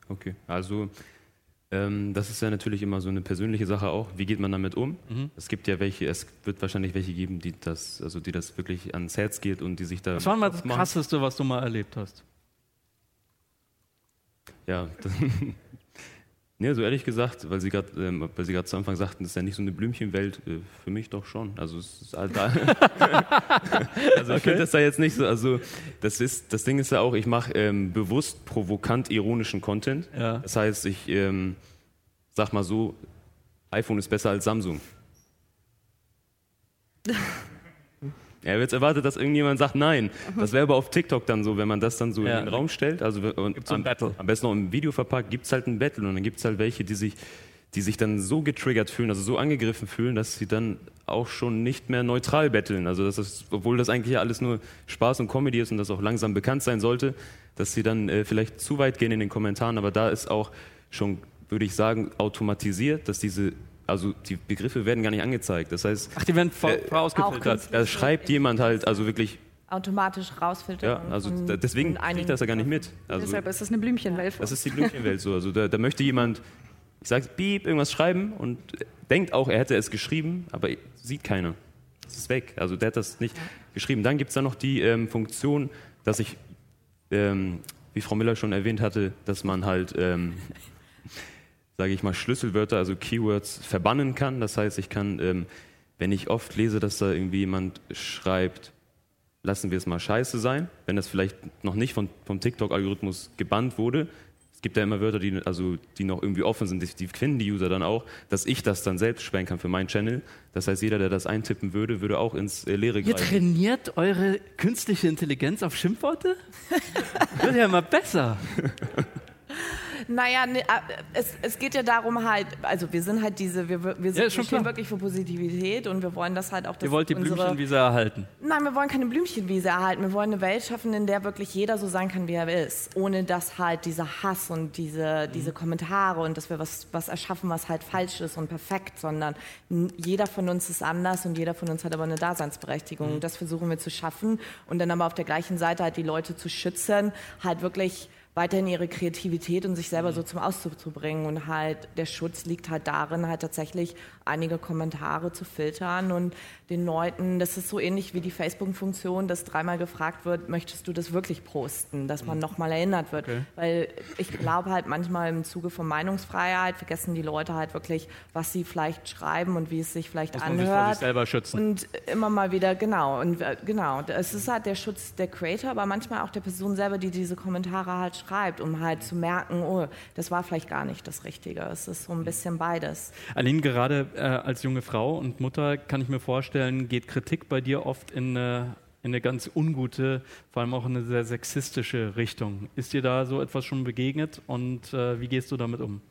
Okay, also ähm, das ist ja natürlich immer so eine persönliche Sache auch. Wie geht man damit um? Mhm. Es gibt ja welche, es wird wahrscheinlich welche geben, die das, also die das wirklich ans Herz geht und die sich da. Was war mal das aufmachen. Krasseste, was du mal erlebt hast? Ja, nee, so ehrlich gesagt, weil Sie gerade ähm, weil Sie gerade zu Anfang sagten, das ist ja nicht so eine Blümchenwelt, äh, für mich doch schon. Also es ist halt da. also ich finde das da jetzt nicht so. Also das ist, das Ding ist ja auch, ich mache ähm, bewusst provokant ironischen Content. Ja. Das heißt, ich ähm, sag mal so, iPhone ist besser als Samsung. Ja, jetzt erwartet, dass irgendjemand sagt nein. Das wäre aber auf TikTok dann so, wenn man das dann so Ja. in den Raum stellt. Also und Gibt's so ein am, Battle. am besten noch im Video verpackt, gibt es halt ein Battle und dann gibt es halt welche, die sich, die sich dann so getriggert fühlen, also so angegriffen fühlen, dass sie dann auch schon nicht mehr neutral betteln. Also das ist, obwohl das eigentlich ja alles nur Spaß und Comedy ist und das auch langsam bekannt sein sollte, dass sie dann äh, vielleicht zu weit gehen in den Kommentaren, aber da ist auch schon, würde ich sagen, automatisiert, dass diese also die Begriffe werden gar nicht angezeigt. Das heißt, Ach, die werden Äh, vorausgefiltert. da, schreibt jemand halt, also wirklich, Automatisch rausfiltern. ja, also da, deswegen von kriege ich einigen das ja gar nicht mit. Also, Deshalb ist es eine Blümchenwelt. das ist die Blümchenwelt so. Also da, da möchte jemand, ich sage piep, irgendwas schreiben und denkt auch, er hätte es geschrieben, aber sieht keiner. Es ist weg. Also der hat das nicht geschrieben. Dann gibt es da noch die ähm, Funktion, dass ich, ähm, wie Frau Miller schon erwähnt hatte, dass man halt, ähm, sage ich mal, Schlüsselwörter, also Keywords verbannen kann. Das heißt, ich kann, ähm, wenn ich oft lese, dass da irgendwie jemand schreibt, lassen wir es mal scheiße sein, wenn das vielleicht noch nicht von, vom TikTok-Algorithmus gebannt wurde. Es gibt ja immer Wörter, die, also, die noch irgendwie offen sind, die, die finden die User dann auch, dass ich das dann selbst sperren kann für meinen Channel. Das heißt, jeder, der das eintippen würde, würde auch ins äh, Leere Ihr greifen. trainiert eure künstliche Intelligenz auf Schimpfworte? Wird ja immer besser. Naja, ne, äh, es, es geht ja darum halt, also wir sind halt diese, wir, wir, sind, Ja, wir stehen klar. wirklich für Positivität und wir wollen das halt auch, Ihr wollt die unsere, Blümchenwiese erhalten. Nein, wir wollen keine Blümchenwiese erhalten. Wir wollen eine Welt schaffen, in der wirklich jeder so sein kann, wie er ist. Ohne dass halt dieser Hass und diese, diese Mhm. Kommentare und dass wir was, was erschaffen, was halt falsch ist und perfekt, sondern jeder von uns ist anders und jeder von uns hat aber eine Daseinsberechtigung. Mhm. Das versuchen wir zu schaffen und dann aber auf der gleichen Seite halt die Leute zu schützen, halt wirklich weiterhin ihre Kreativität und sich selber Mhm. so zum Ausdruck zu bringen. Und halt der Schutz liegt halt darin, halt tatsächlich einige Kommentare zu filtern und den Leuten, das ist so ähnlich wie die Facebook-Funktion, dass dreimal gefragt wird, möchtest du das wirklich posten, dass man nochmal erinnert wird. Okay. Weil ich glaube halt manchmal im Zuge von Meinungsfreiheit vergessen die Leute halt wirklich, was sie vielleicht schreiben und wie es sich vielleicht Muss man sich vor anhört. sich selber schützen. Und immer mal wieder, genau, und äh, genau, es ist halt der Schutz der Creator, aber manchmal auch der Person selber, die diese Kommentare halt schreibt, um halt zu merken, oh, das war vielleicht gar nicht das Richtige. Es ist so ein bisschen beides. Aline, gerade äh, als junge Frau und Mutter kann ich mir vorstellen, geht Kritik bei dir oft in eine, in eine ganz ungute, vor allem auch in eine sehr sexistische Richtung. Ist dir da so etwas schon begegnet und äh, wie gehst du damit um?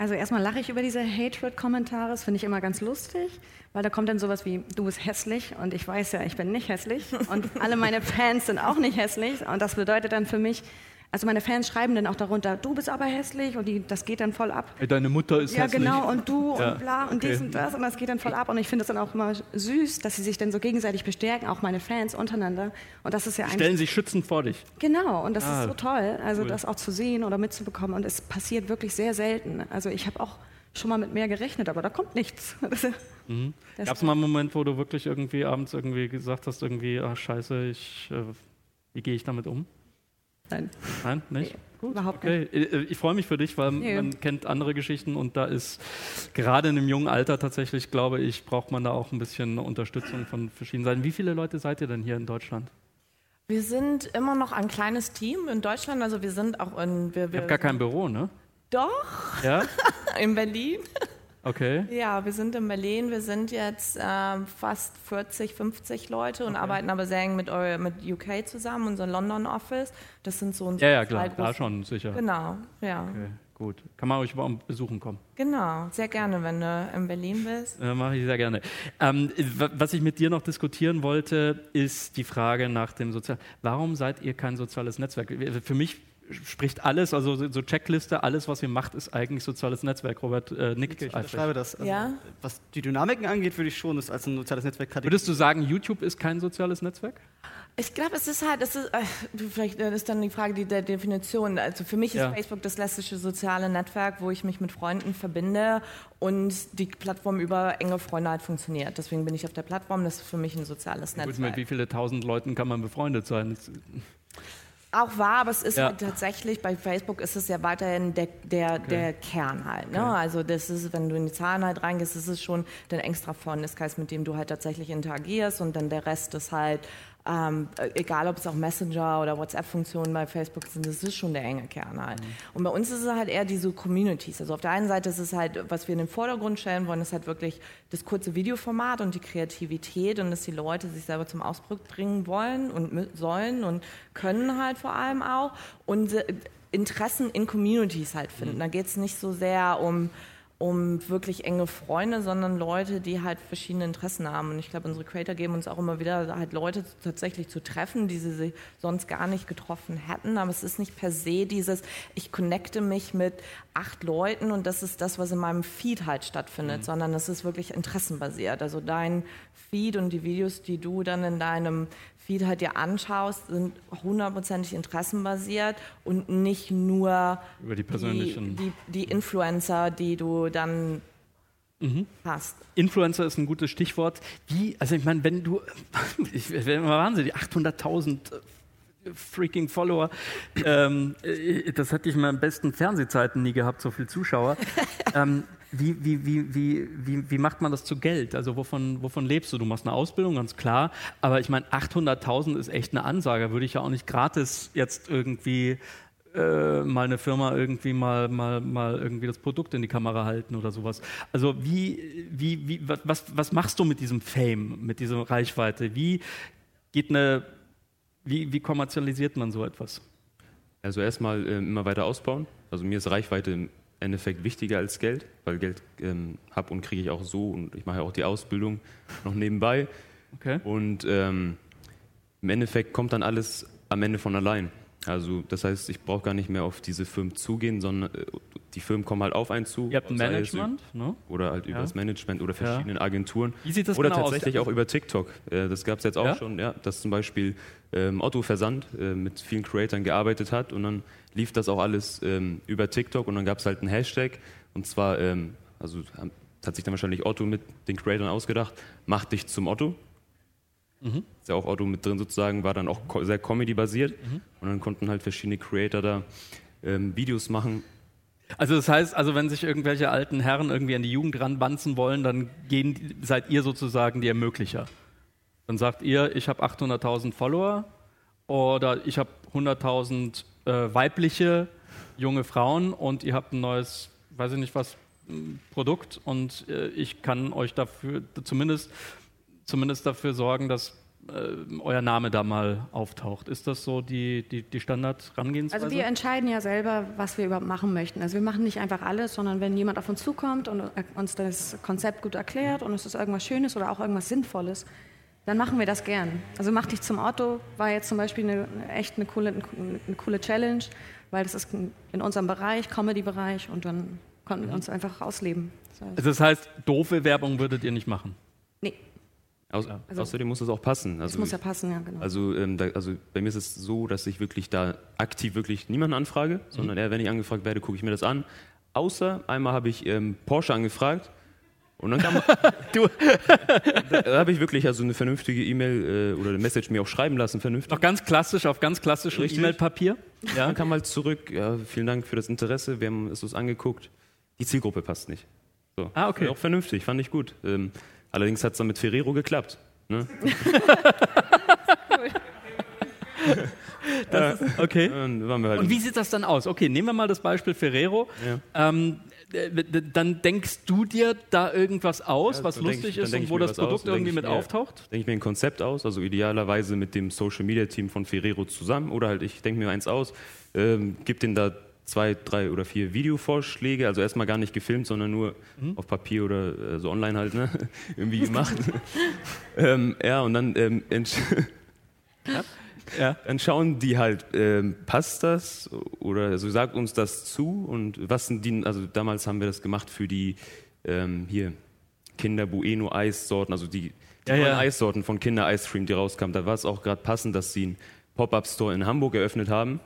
Also erstmal lache ich über diese Hatred-Kommentare, das finde ich immer ganz lustig, weil da kommt dann sowas wie, du bist hässlich und ich weiß ja, ich bin nicht hässlich und alle meine Fans sind auch nicht hässlich und das bedeutet dann für mich, also meine Fans schreiben dann auch darunter, du bist aber hässlich und die, das geht dann voll ab. Deine Mutter ist Ja, hässlich. genau, und du Ja, und bla und okay. dies und das und das geht dann voll ab und ich finde es dann auch immer süß, dass sie sich dann so gegenseitig bestärken, auch meine Fans untereinander und das ist ja Stellen eigentlich... sich schützend vor dich. Genau, und das Ah, ist so toll, also cool. das auch zu sehen oder mitzubekommen. Und es passiert wirklich sehr selten. Also ich habe auch schon mal mit mehr gerechnet, aber da kommt nichts. Mhm. Gab es mal einen Moment, wo du wirklich irgendwie abends irgendwie gesagt hast, irgendwie, ach scheiße, ich, äh, wie gehe ich damit um? Nein. Nein, nicht? Gut, überhaupt okay. Äh, Ich freue mich für dich, weil Ja. man kennt andere Geschichten und da ist gerade in einem jungen Alter tatsächlich, glaube ich, braucht man da auch ein bisschen Unterstützung von verschiedenen Seiten. Wie viele Leute seid ihr denn hier in Deutschland? Wir sind immer noch ein kleines Team in Deutschland, also wir sind auch in... Wir, Ihr wir habt gar kein Büro, ne? Doch, Ja? in Berlin. Okay. Ja, wir sind in Berlin. Wir sind jetzt ähm, fast 40, 50 Leute und arbeiten aber sehr eng mit, mit UK zusammen, unser London Office. Das sind so unsere Ja, ja, klar, da schon, sicher. Genau, ja. Okay, gut. Kann man euch mal besuchen kommen? Genau, sehr gerne, wenn du in Berlin bist. Äh, Mache ich sehr gerne. Ähm, wa- was ich mit dir noch diskutieren wollte, ist die Frage nach dem Sozial. Warum seid ihr kein soziales Netzwerk? Für mich spricht alles, also so Checkliste, alles, was ihr macht, ist eigentlich soziales Netzwerk. Robert äh, nickt Ich eifrig. unterschreibe das. Also, Ja. Was die Dynamiken angeht, würde ich schon das als ein soziales Netzwerk kategorisieren. Würdest du sagen, YouTube ist kein soziales Netzwerk? Ich glaube, es ist halt, es ist, äh, vielleicht äh, ist dann die Frage die, der Definition. Also für mich ist Ja. Facebook das klassische soziale Netzwerk, wo ich mich mit Freunden verbinde und die Plattform über enge Freunde halt funktioniert. Deswegen bin ich auf der Plattform, das ist für mich ein soziales Gut, Netzwerk. mit wie viele tausend Leuten kann man befreundet sein? Das- Auch wahr, aber es ist Ja. tatsächlich, bei Facebook ist es ja weiterhin der, der, der Kern halt. Ne? Okay. Also das ist, wenn du in die Zahlen halt reingehst, ist es schon dein extra Freundeskreis, mit dem du halt tatsächlich interagierst und dann der Rest ist halt, ähm, egal ob es auch Messenger oder WhatsApp-Funktionen bei Facebook sind, das ist schon der enge Kern halt. Und bei uns ist es halt eher diese Communities. Also auf der einen Seite ist es halt, was wir in den Vordergrund stellen wollen, ist halt wirklich das kurze Videoformat und die Kreativität und dass die Leute sich selber zum Ausdruck bringen wollen und sollen und können halt vor allem auch und äh, Interessen in Communities halt finden. Da geht es nicht so sehr um um wirklich enge Freunde, sondern Leute, die halt verschiedene Interessen haben. Und ich glaube, unsere Creator geben uns auch immer wieder halt Leute tatsächlich zu treffen, die sie sich sonst gar nicht getroffen hätten. Aber es ist nicht per se dieses, ich connecte mich mit acht Leuten und das ist das, was in meinem Feed halt stattfindet, sondern es ist wirklich interessenbasiert. Also dein Feed und die Videos, die du dann in deinem Feed halt dir anschaust, sind hundertprozentig interessenbasiert und nicht nur Über die persönlichen- die, die, die Influencer, die du dann hast. Influencer ist ein gutes Stichwort. Wie, also ich meine, wenn du, ich werde immer wahnsinnig, 800.000 äh, freaking Follower, ähm, äh, das hatte ich in meinen besten Fernsehzeiten nie gehabt, so viel Zuschauer. ähm, wie, wie, wie, wie, wie, wie macht man das zu Geld? Also wovon, wovon lebst du? Du machst eine Ausbildung, ganz klar. Aber ich meine, 800.000 ist echt eine Ansage. Würde ich ja auch nicht gratis jetzt irgendwie äh, mal eine Firma irgendwie mal, mal, mal irgendwie das Produkt in die Kamera halten oder sowas. Also wie, wie, wie, was, was machst du mit diesem Fame, mit dieser Reichweite? Wie geht eine, wie, wie kommerzialisiert man so etwas? Also erstmal ähm, immer weiter ausbauen. Also mir ist Reichweite Endeffekt wichtiger als Geld, weil Geld ähm, habe und kriege ich auch so und ich mache ja auch die Ausbildung noch nebenbei. Okay. Und ähm, im Endeffekt kommt dann alles am Ende von allein. Also das heißt, ich brauche gar nicht mehr auf diese Firmen zugehen, sondern äh, die Firmen kommen halt auf einen zu. Ihr habt ein Management, ne? Oder halt über Ja. das Management oder Ja. verschiedenen Agenturen. Wie sieht das oder genau aus? tatsächlich auch über TikTok. Äh, Das gab es jetzt auch Ja? schon, ja, dass zum Beispiel ähm, Otto Versand äh, mit vielen Creatoren gearbeitet hat und dann lief das auch alles ähm, über TikTok und dann gab es halt einen Hashtag und zwar, ähm, also haben- hat sich dann wahrscheinlich Otto mit den Creatoren ausgedacht, mach dich zum Otto. Mhm. Ist ja auch Otto mit drin sozusagen, war dann auch sehr Comedy-basiert Mhm. und dann konnten halt verschiedene Creator da ähm, Videos machen. Also das heißt, also wenn sich irgendwelche alten Herren irgendwie an die Jugend ranbanzen wollen, dann gehen, seid ihr sozusagen die Ermöglicher. Dann sagt ihr, ich habe 800.000 Follower oder ich habe 100.000 äh, weibliche junge Frauen und ihr habt ein neues, weiß ich nicht was, Produkt und äh, ich kann euch dafür zumindest, zumindest dafür sorgen, dass äh, euer Name da mal auftaucht. Ist das so die, die, die Standard-Rangehensweise? Also wir entscheiden ja selber, was wir überhaupt machen möchten. Also wir machen nicht einfach alles, sondern wenn jemand auf uns zukommt und uns das Konzept gut erklärt und es ist irgendwas Schönes oder auch irgendwas Sinnvolles, dann machen wir das gern. Also mach dich zum Otto war jetzt zum Beispiel eine, echt eine coole, eine coole Challenge, weil das ist in unserem Bereich, Comedy-Bereich und dann konnten wir uns einfach ausleben. Das heißt- also das heißt, doofe Werbung würdet ihr nicht machen? Nee, Au Also- außerdem muss es auch passen. das Also muss ja passen, ja genau. Also, ähm, da, also bei mir ist es so, dass ich wirklich da aktiv wirklich niemanden anfrage, sondern eher, wenn ich angefragt werde, gucke ich mir das an. Außer einmal habe ich ähm, Porsche angefragt und dann kam du, da, da habe ich wirklich also eine vernünftige E-Mail äh, oder eine Message mir auch schreiben lassen, vernünftig. Noch ganz klassisch, auf ganz klassischem. E-Mail-Papier. Ja. Dann kam halt zurück, ja, vielen Dank für das Interesse, wir haben es uns angeguckt. Die Zielgruppe passt nicht. So. Ah, okay. Auch vernünftig, fand ich gut. Ähm, allerdings hat es dann mit Ferrero geklappt. Ne? Ist, okay. Halt Und wie sieht das dann aus? Okay, nehmen wir mal das Beispiel Ferrero. Ja. Ähm, äh, dann denkst du dir da irgendwas aus, Ja, was lustig ich- ist und wo das aus, Produkt denk irgendwie mit mir- auftaucht? denke ich mir ein Konzept aus, also idealerweise mit dem Social Media Team von Ferrero zusammen oder halt ich denke mir eins aus, ähm, gebe denen da zwei, drei oder vier Videovorschläge, also erstmal gar nicht gefilmt, sondern nur Mhm. auf Papier oder äh, so online halt, ne? irgendwie gemacht. ähm, ja, und dann, ähm, entsch- Ja. dann schauen die halt, ähm, passt das oder also sagt uns das zu und was sind die, also damals haben wir das gemacht für die ähm, hier Kinder Bueno Eissorten, also die, die Ja, neuen ja. Eissorten von Kinder Ice Cream, die rauskamen. Da war es auch gerade passend, dass sie einen Pop-up Store in Hamburg eröffnet haben.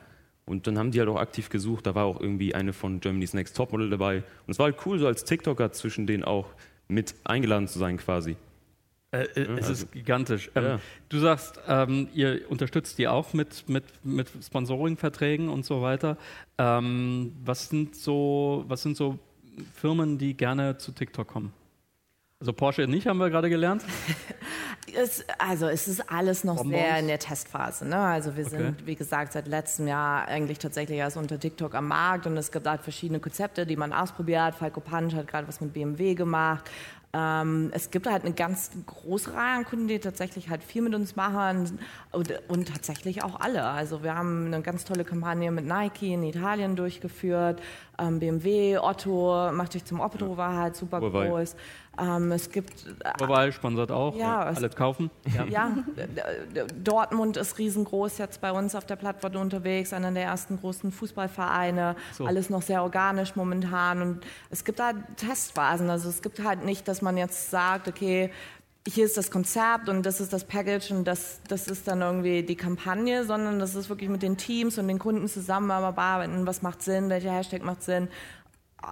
Und dann haben die halt auch aktiv gesucht. Da war auch irgendwie eine von Germany's Next Topmodel dabei. Und es war halt cool, so als TikToker zwischen denen auch mit eingeladen zu sein quasi. Äh, äh, es also- ist gigantisch. Ähm, Ja. Du sagst, ähm, ihr unterstützt die auch mit, mit, mit Sponsoring-Verträgen und so weiter. Ähm, was, sind so, was sind so Firmen, die gerne zu TikTok kommen? Also Porsche nicht, haben wir gerade gelernt. Es, also es ist alles noch Bonbons? sehr in der Testphase. Ne? Also wir Okay. sind, wie gesagt, seit letztem Jahr eigentlich tatsächlich erst unter TikTok am Markt und es gibt halt verschiedene Konzepte, die man ausprobiert. Falco Punch hat gerade was mit BMW gemacht. Ähm, es gibt halt eine ganz große Reihe an Kunden, die tatsächlich halt viel mit uns machen und, und tatsächlich auch alle. Also wir haben eine ganz tolle Kampagne mit Nike in Italien durchgeführt. Ähm, BMW, Otto, Mach dich zum Otto war halt super Huawei. groß. Ähm, es gibt Wobei, sponsert auch. Ja, es- Alles kaufen. Ja. ja, Dortmund ist riesengroß jetzt bei uns auf der Plattform unterwegs, einer der ersten großen Fußballvereine. So. Alles noch sehr organisch momentan. Und es gibt halt Testphasen. Also es gibt halt nicht, dass man jetzt sagt, okay, hier ist das Konzept und das ist das Package und das, das ist dann irgendwie die Kampagne, sondern das ist wirklich mit den Teams und den Kunden zusammenarbeiten, was macht Sinn, welcher Hashtag macht Sinn.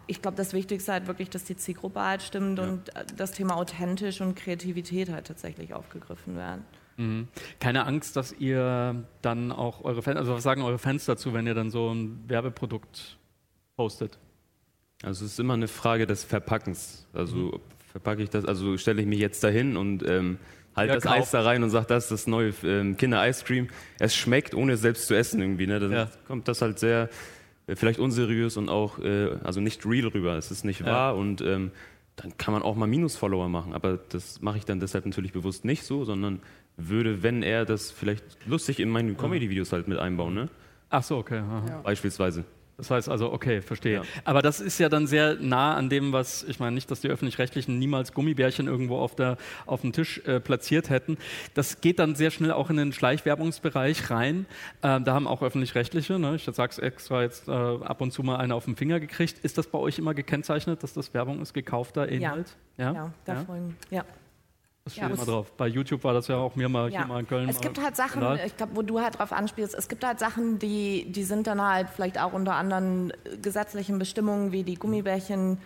Ich glaube, das Wichtigste halt wirklich, dass die Zielgruppe halt stimmt und äh, das Thema authentisch und Kreativität halt tatsächlich aufgegriffen werden. Mhm. Keine Angst, dass ihr dann auch eure Fans, also was sagen eure Fans dazu, wenn ihr dann so ein Werbeprodukt postet? Also es ist immer eine Frage des Verpackens. Also verpacke ich das, also stelle ich mich jetzt dahin und ähm, halte Ja, das kauf. Eis da rein und sage, das ist das neue ähm, Kinder-Ice Cream. Es schmeckt, ohne es selbst zu essen irgendwie. Ne? Dann Ja. kommt das halt sehr, vielleicht unseriös und auch, äh, also nicht real rüber. Es ist nicht Ja. wahr und ähm, dann kann man auch mal Minus-Follower machen. Aber das mache ich dann deshalb natürlich bewusst nicht so, sondern würde, wenn er das vielleicht lustig in meine Comedy-Videos halt mit einbauen. Ne? Ach so, okay. aha. Beispielsweise. Das heißt also, okay, verstehe. Ja. Aber das ist ja dann sehr nah an dem, was, ich meine nicht, dass die Öffentlich-Rechtlichen niemals Gummibärchen irgendwo auf, der, auf dem Tisch äh, platziert hätten. Das geht dann sehr schnell auch in den Schleichwerbungsbereich rein. Ähm, da haben auch Öffentlich-Rechtliche, ne, ich sage es extra jetzt äh, ab und zu mal eine auf den Finger gekriegt. Ist das bei euch immer gekennzeichnet, dass das Werbung ist, gekaufter Inhalt? Ja, davon, ja. Das steht Ja. immer drauf. Bei YouTube war das ja auch mir mal Ja. hier mal in Köln. Es gibt halt Sachen, Skandal. ich glaube, wo du halt drauf anspielst, es gibt halt Sachen, die, die sind dann halt vielleicht auch unter anderen äh, gesetzlichen Bestimmungen wie die Gummibärchen.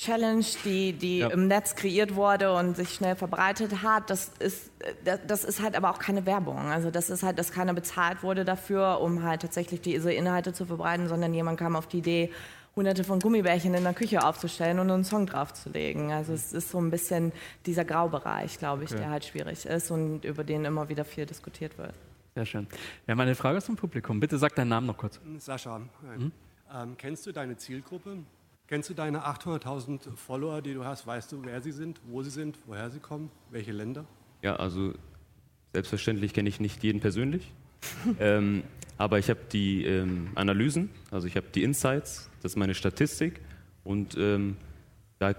Challenge, die, die Ja. im Netz kreiert wurde und sich schnell verbreitet hat, das ist, äh, das- das ist halt aber auch keine Werbung. Also das ist halt, dass keiner bezahlt wurde dafür, um halt tatsächlich diese Inhalte zu verbreiten, sondern jemand kam auf die Idee, hunderte von Gummibärchen in der Küche aufzustellen und einen Song draufzulegen. Also es ist so ein bisschen dieser Graubereich, glaube ich, Okay. der halt schwierig ist und über den immer wieder viel diskutiert wird. Sehr schön. Wir haben eine Frage aus dem Publikum. Bitte sag deinen Namen noch kurz. Sascha, ähm, kennst du deine Zielgruppe? Kennst du deine 800.000 Follower, die du hast? Weißt du, wer sie sind, wo sie sind, woher sie kommen, welche Länder? Ja, also selbstverständlich kenne ich nicht jeden persönlich. ähm, aber ich habe die ähm, Analysen, also ich habe die Insights, das ist meine Statistik und ähm, da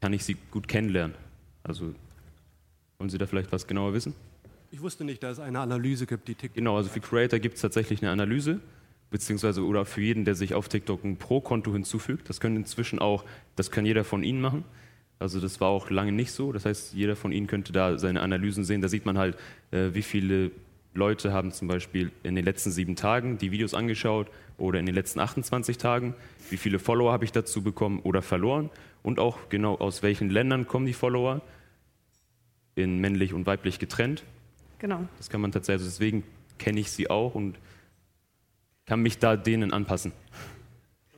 kann ich sie gut kennenlernen. Also wollen Sie da vielleicht was genauer wissen? Ich wusste nicht, dass es eine Analyse gibt, die TikTok. Genau, also für Creator gibt es tatsächlich eine Analyse, beziehungsweise oder für jeden, der sich auf TikTok ein Pro-Konto hinzufügt. Das können inzwischen auch, das kann jeder von Ihnen machen. Also das war auch lange nicht so. Das heißt, jeder von Ihnen könnte da seine Analysen sehen. Da sieht man halt, äh, wie viele Leute haben zum Beispiel in den letzten sieben Tagen die Videos angeschaut oder in den letzten 28 Tagen. Wie viele Follower habe ich dazu bekommen oder verloren? Und auch genau aus welchen Ländern kommen die Follower? In männlich und weiblich getrennt. Genau. Das kann man tatsächlich, deswegen kenne ich sie auch und kann mich da denen anpassen.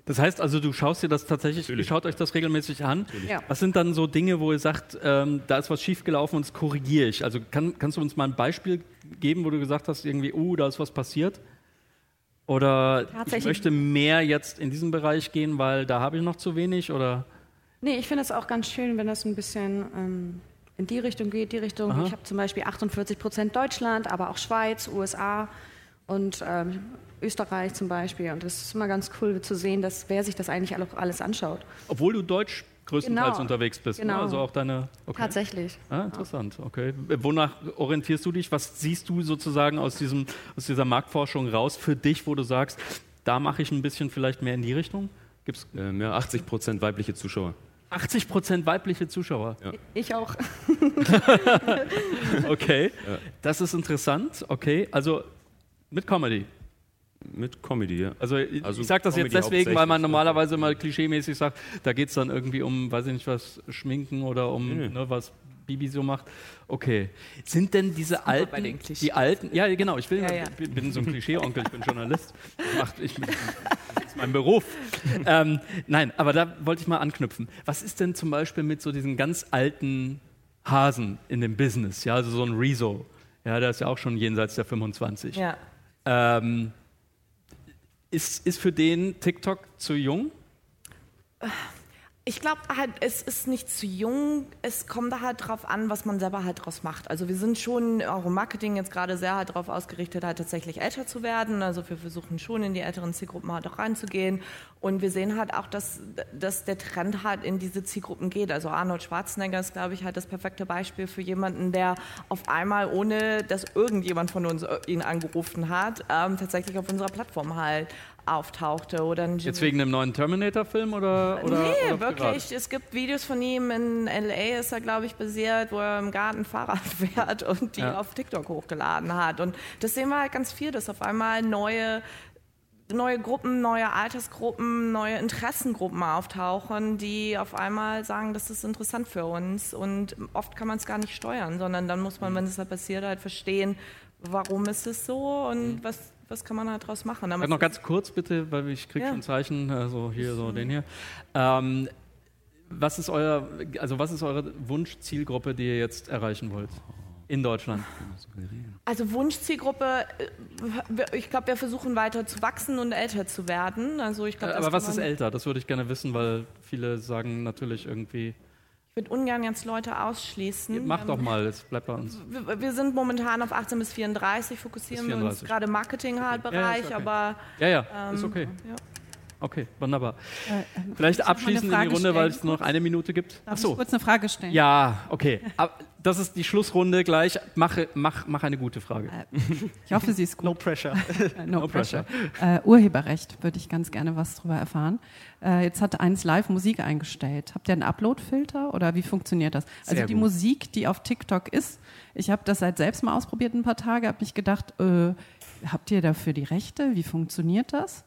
Das heißt also, du schaust dir das tatsächlich, ihr schaut euch das regelmäßig an. Ja. Was sind dann so Dinge, wo ihr sagt, ähm, da ist was schiefgelaufen und das korrigiere ich? Also kann, kannst du uns mal ein Beispiel geben, wo du gesagt hast, irgendwie, uh, da ist was passiert? Oder ich möchte mehr jetzt in diesen Bereich gehen, weil da habe ich noch zu wenig? Oder Nee, ich finde es auch ganz schön, wenn das ein bisschen ähm, in die Richtung geht, die Richtung. Aha. Ich habe zum Beispiel 48 Prozent Deutschland, aber auch Schweiz, USA und ähm, Österreich zum Beispiel. Und das ist immer ganz cool zu sehen, dass wer sich das eigentlich auch alles anschaut. obwohl du Deutsch größtenteils Genau. unterwegs bist, ne? Genau. also auch deine. Okay. Tatsächlich. Ah, interessant, okay. Wonach orientierst du dich? Was siehst du sozusagen aus, diesem, aus dieser Marktforschung raus für dich, wo du sagst, da mache ich ein bisschen vielleicht mehr in die Richtung? Gibt es Ähm, ja, 80 Prozent weibliche Zuschauer. 80 Prozent weibliche Zuschauer? Ja. Ich auch. Okay, Ja. das ist interessant. Okay, also mit Comedy. Mit Comedy, ja. Also, ich- Also ich sage das jetzt Comedy deswegen, weil man normalerweise mal klischeemäßig sagt, da geht es dann irgendwie um, weiß ich nicht, was Schminken oder um Nee, ne, was Bibi so macht. Okay. Sind denn diese alten, die alten, ja genau, ich will, Ja, ja. ich bin so ein Klischee-Onkel, ich bin Journalist. Das, macht, ich, das ist mein Beruf. ähm, nein, aber da wollte ich mal anknüpfen. Was ist denn zum Beispiel mit so diesen ganz alten Hasen in dem Business? Ja, also so ein Rezo. Ja, der ist ja auch schon jenseits der 25. Ja. Ähm, ist, ist für den TikTok zu jung? Ich glaube halt, es ist nicht zu jung. Es kommt da halt drauf an, was man selber halt draus macht. Also wir sind schon auch im Marketing jetzt gerade sehr halt darauf ausgerichtet, halt tatsächlich älter zu werden. Also wir versuchen schon in die älteren Zielgruppen halt auch reinzugehen. Und wir sehen halt auch, dass, dass der Trend halt in diese Zielgruppen geht. Also Arnold Schwarzenegger ist, glaube ich, halt das perfekte Beispiel für jemanden, der auf einmal, ohne dass irgendjemand von uns ihn angerufen hat, ähm, tatsächlich auf unserer Plattform halt auftauchte. Oder ein Jetzt wegen dem neuen Terminator-Film oder, oder? nee, oder wirklich. privat? Es gibt Videos von ihm in LA, ist er, glaube ich, basiert, wo er im Garten Fahrrad fährt und die Ja. auf TikTok hochgeladen hat. Und das sehen wir halt ganz viel, dass auf einmal neue neue Gruppen, neue Altersgruppen, neue Interessengruppen auftauchen, die auf einmal sagen, das ist interessant für uns. Und oft kann man es gar nicht steuern, sondern dann muss man, wenn es halt passiert, halt verstehen, warum ist es so und was, was kann man halt daraus machen. Aber Sag noch ganz kurz bitte, weil ich kriege Ja. schon Zeichen, also hier so den hier. Ähm, was ist euer, also was ist eure Wunschzielgruppe, die ihr jetzt erreichen wollt in Deutschland? Also Wunschzielgruppe, äh, ich glaube, wir versuchen weiter zu wachsen und älter zu werden. Also ich glaub, das Aber was ist älter? Das würde ich gerne wissen, weil viele sagen natürlich irgendwie. Ich würde ungern jetzt Leute ausschließen. Mach Ähm, doch mal, es bleibt bei uns. Wir, wir sind momentan auf 18 bis 34, fokussieren Bis wir uns 34. gerade im Marketing halt Ja, ja, Bereich, ist okay. aber Ja, ja, ähm, ist okay. ja. Okay, wunderbar. Äh, Vielleicht mal eine abschließend in die Runde, weil es nur noch eine Minute gibt. Darf ich kurz eine Frage stellen? Ja, okay. Das ist die Schlussrunde gleich. Mache, mach, mach eine gute Frage. Ich hoffe, sie ist gut. No pressure. no, No pressure. pressure. Äh, Urheberrecht würde ich ganz gerne was drüber erfahren. Äh, jetzt hat eins live Musik eingestellt. Habt ihr einen Upload-Filter oder wie funktioniert das? Also Sehr die gut. Musik, die auf TikTok ist, ich habe das seit selbst mal ausprobiert ein paar Tage, habe mich gedacht, äh, habt ihr dafür die Rechte? Wie funktioniert das?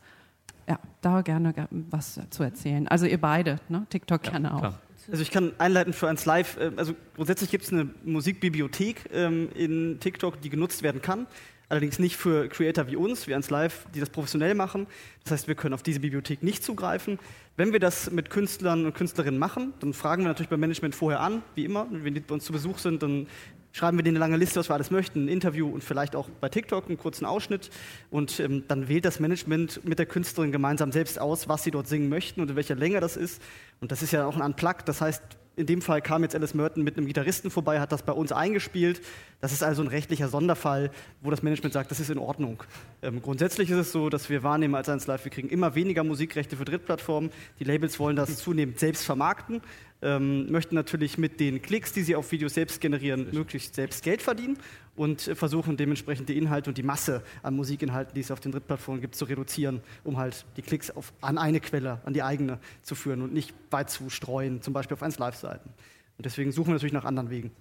Ja, da gerne was zu erzählen. Also ihr beide, ne? TikTok gerne auch. Also ich kann einleiten für eins live. äh, Also grundsätzlich gibt es eine Musikbibliothek ähm, in TikTok, die genutzt werden kann. Allerdings nicht für Creator wie uns, wie eins live, die das professionell machen. Das heißt, wir können auf diese Bibliothek nicht zugreifen. Wenn wir das mit Künstlern und Künstlerinnen machen, dann fragen wir natürlich beim Management vorher an, wie immer. Wenn die bei uns zu Besuch sind, dann schreiben wir denen eine lange Liste, was wir alles möchten, ein Interview und vielleicht auch bei TikTok einen kurzen Ausschnitt. Und ähm, dann wählt das Management mit der Künstlerin gemeinsam selbst aus, was sie dort singen möchten und in welcher Länge das ist. Und das ist ja auch ein Unplugged. Das heißt, in dem Fall kam jetzt Alice Merton mit einem Gitarristen vorbei, hat das bei uns eingespielt. Das ist also ein rechtlicher Sonderfall, wo das Management sagt, das ist in Ordnung. Ähm, grundsätzlich ist es so, dass wir wahrnehmen als 1 Live, wir kriegen immer weniger Musikrechte für Drittplattformen. Die Labels wollen das zunehmend selbst vermarkten, ähm, möchten natürlich mit den Klicks, die sie auf Videos selbst generieren, möglichst selbst Geld verdienen und äh, versuchen dementsprechend die Inhalte und die Masse an Musikinhalten, die es auf den Drittplattformen gibt, zu reduzieren, um halt die Klicks auf, an eine Quelle, an die eigene zu führen und nicht weit zu streuen, zum Beispiel auf 1 Live-Seiten. Und deswegen suchen wir natürlich nach anderen Wegen.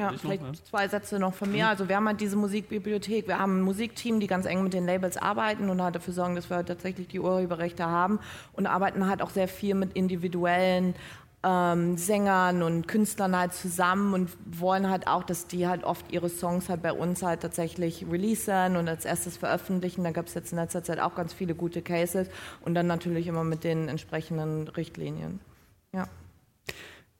Ja, vielleicht zwei Sätze noch von mir. Also wir haben halt diese Musikbibliothek, wir haben ein Musikteam, die ganz eng mit den Labels arbeiten und halt dafür sorgen, dass wir halt tatsächlich die Urheberrechte haben und arbeiten halt auch sehr viel mit individuellen ähm, Sängern und Künstlern halt zusammen und wollen halt auch, dass die halt oft ihre Songs halt bei uns halt tatsächlich releasen und als erstes veröffentlichen. Da gab es jetzt in letzter Zeit auch ganz viele gute Cases und dann natürlich immer mit den entsprechenden Richtlinien. Ja.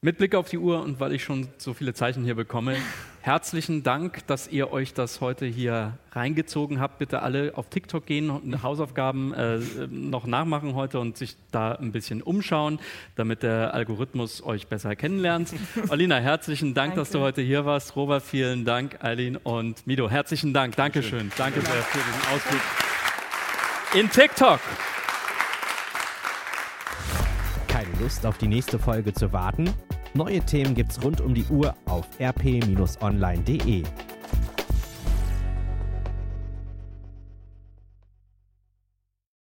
Mit Blick auf die Uhr und weil ich schon so viele Zeichen hier bekomme, herzlichen Dank, dass ihr euch das heute hier reingezogen habt. Bitte alle auf TikTok gehen und Hausaufgaben äh, noch nachmachen heute und sich da ein bisschen umschauen, damit der Algorithmus euch besser kennenlernt. Olina, herzlichen Dank, dass du heute hier warst. Robert, vielen Dank. Eileen und Mido, herzlichen Dank. Dankeschön. Danke sehr für den Ausflug in TikTok. Lust auf die nächste Folge zu warten? Neue Themen gibt's rund um die Uhr auf rp-online.de.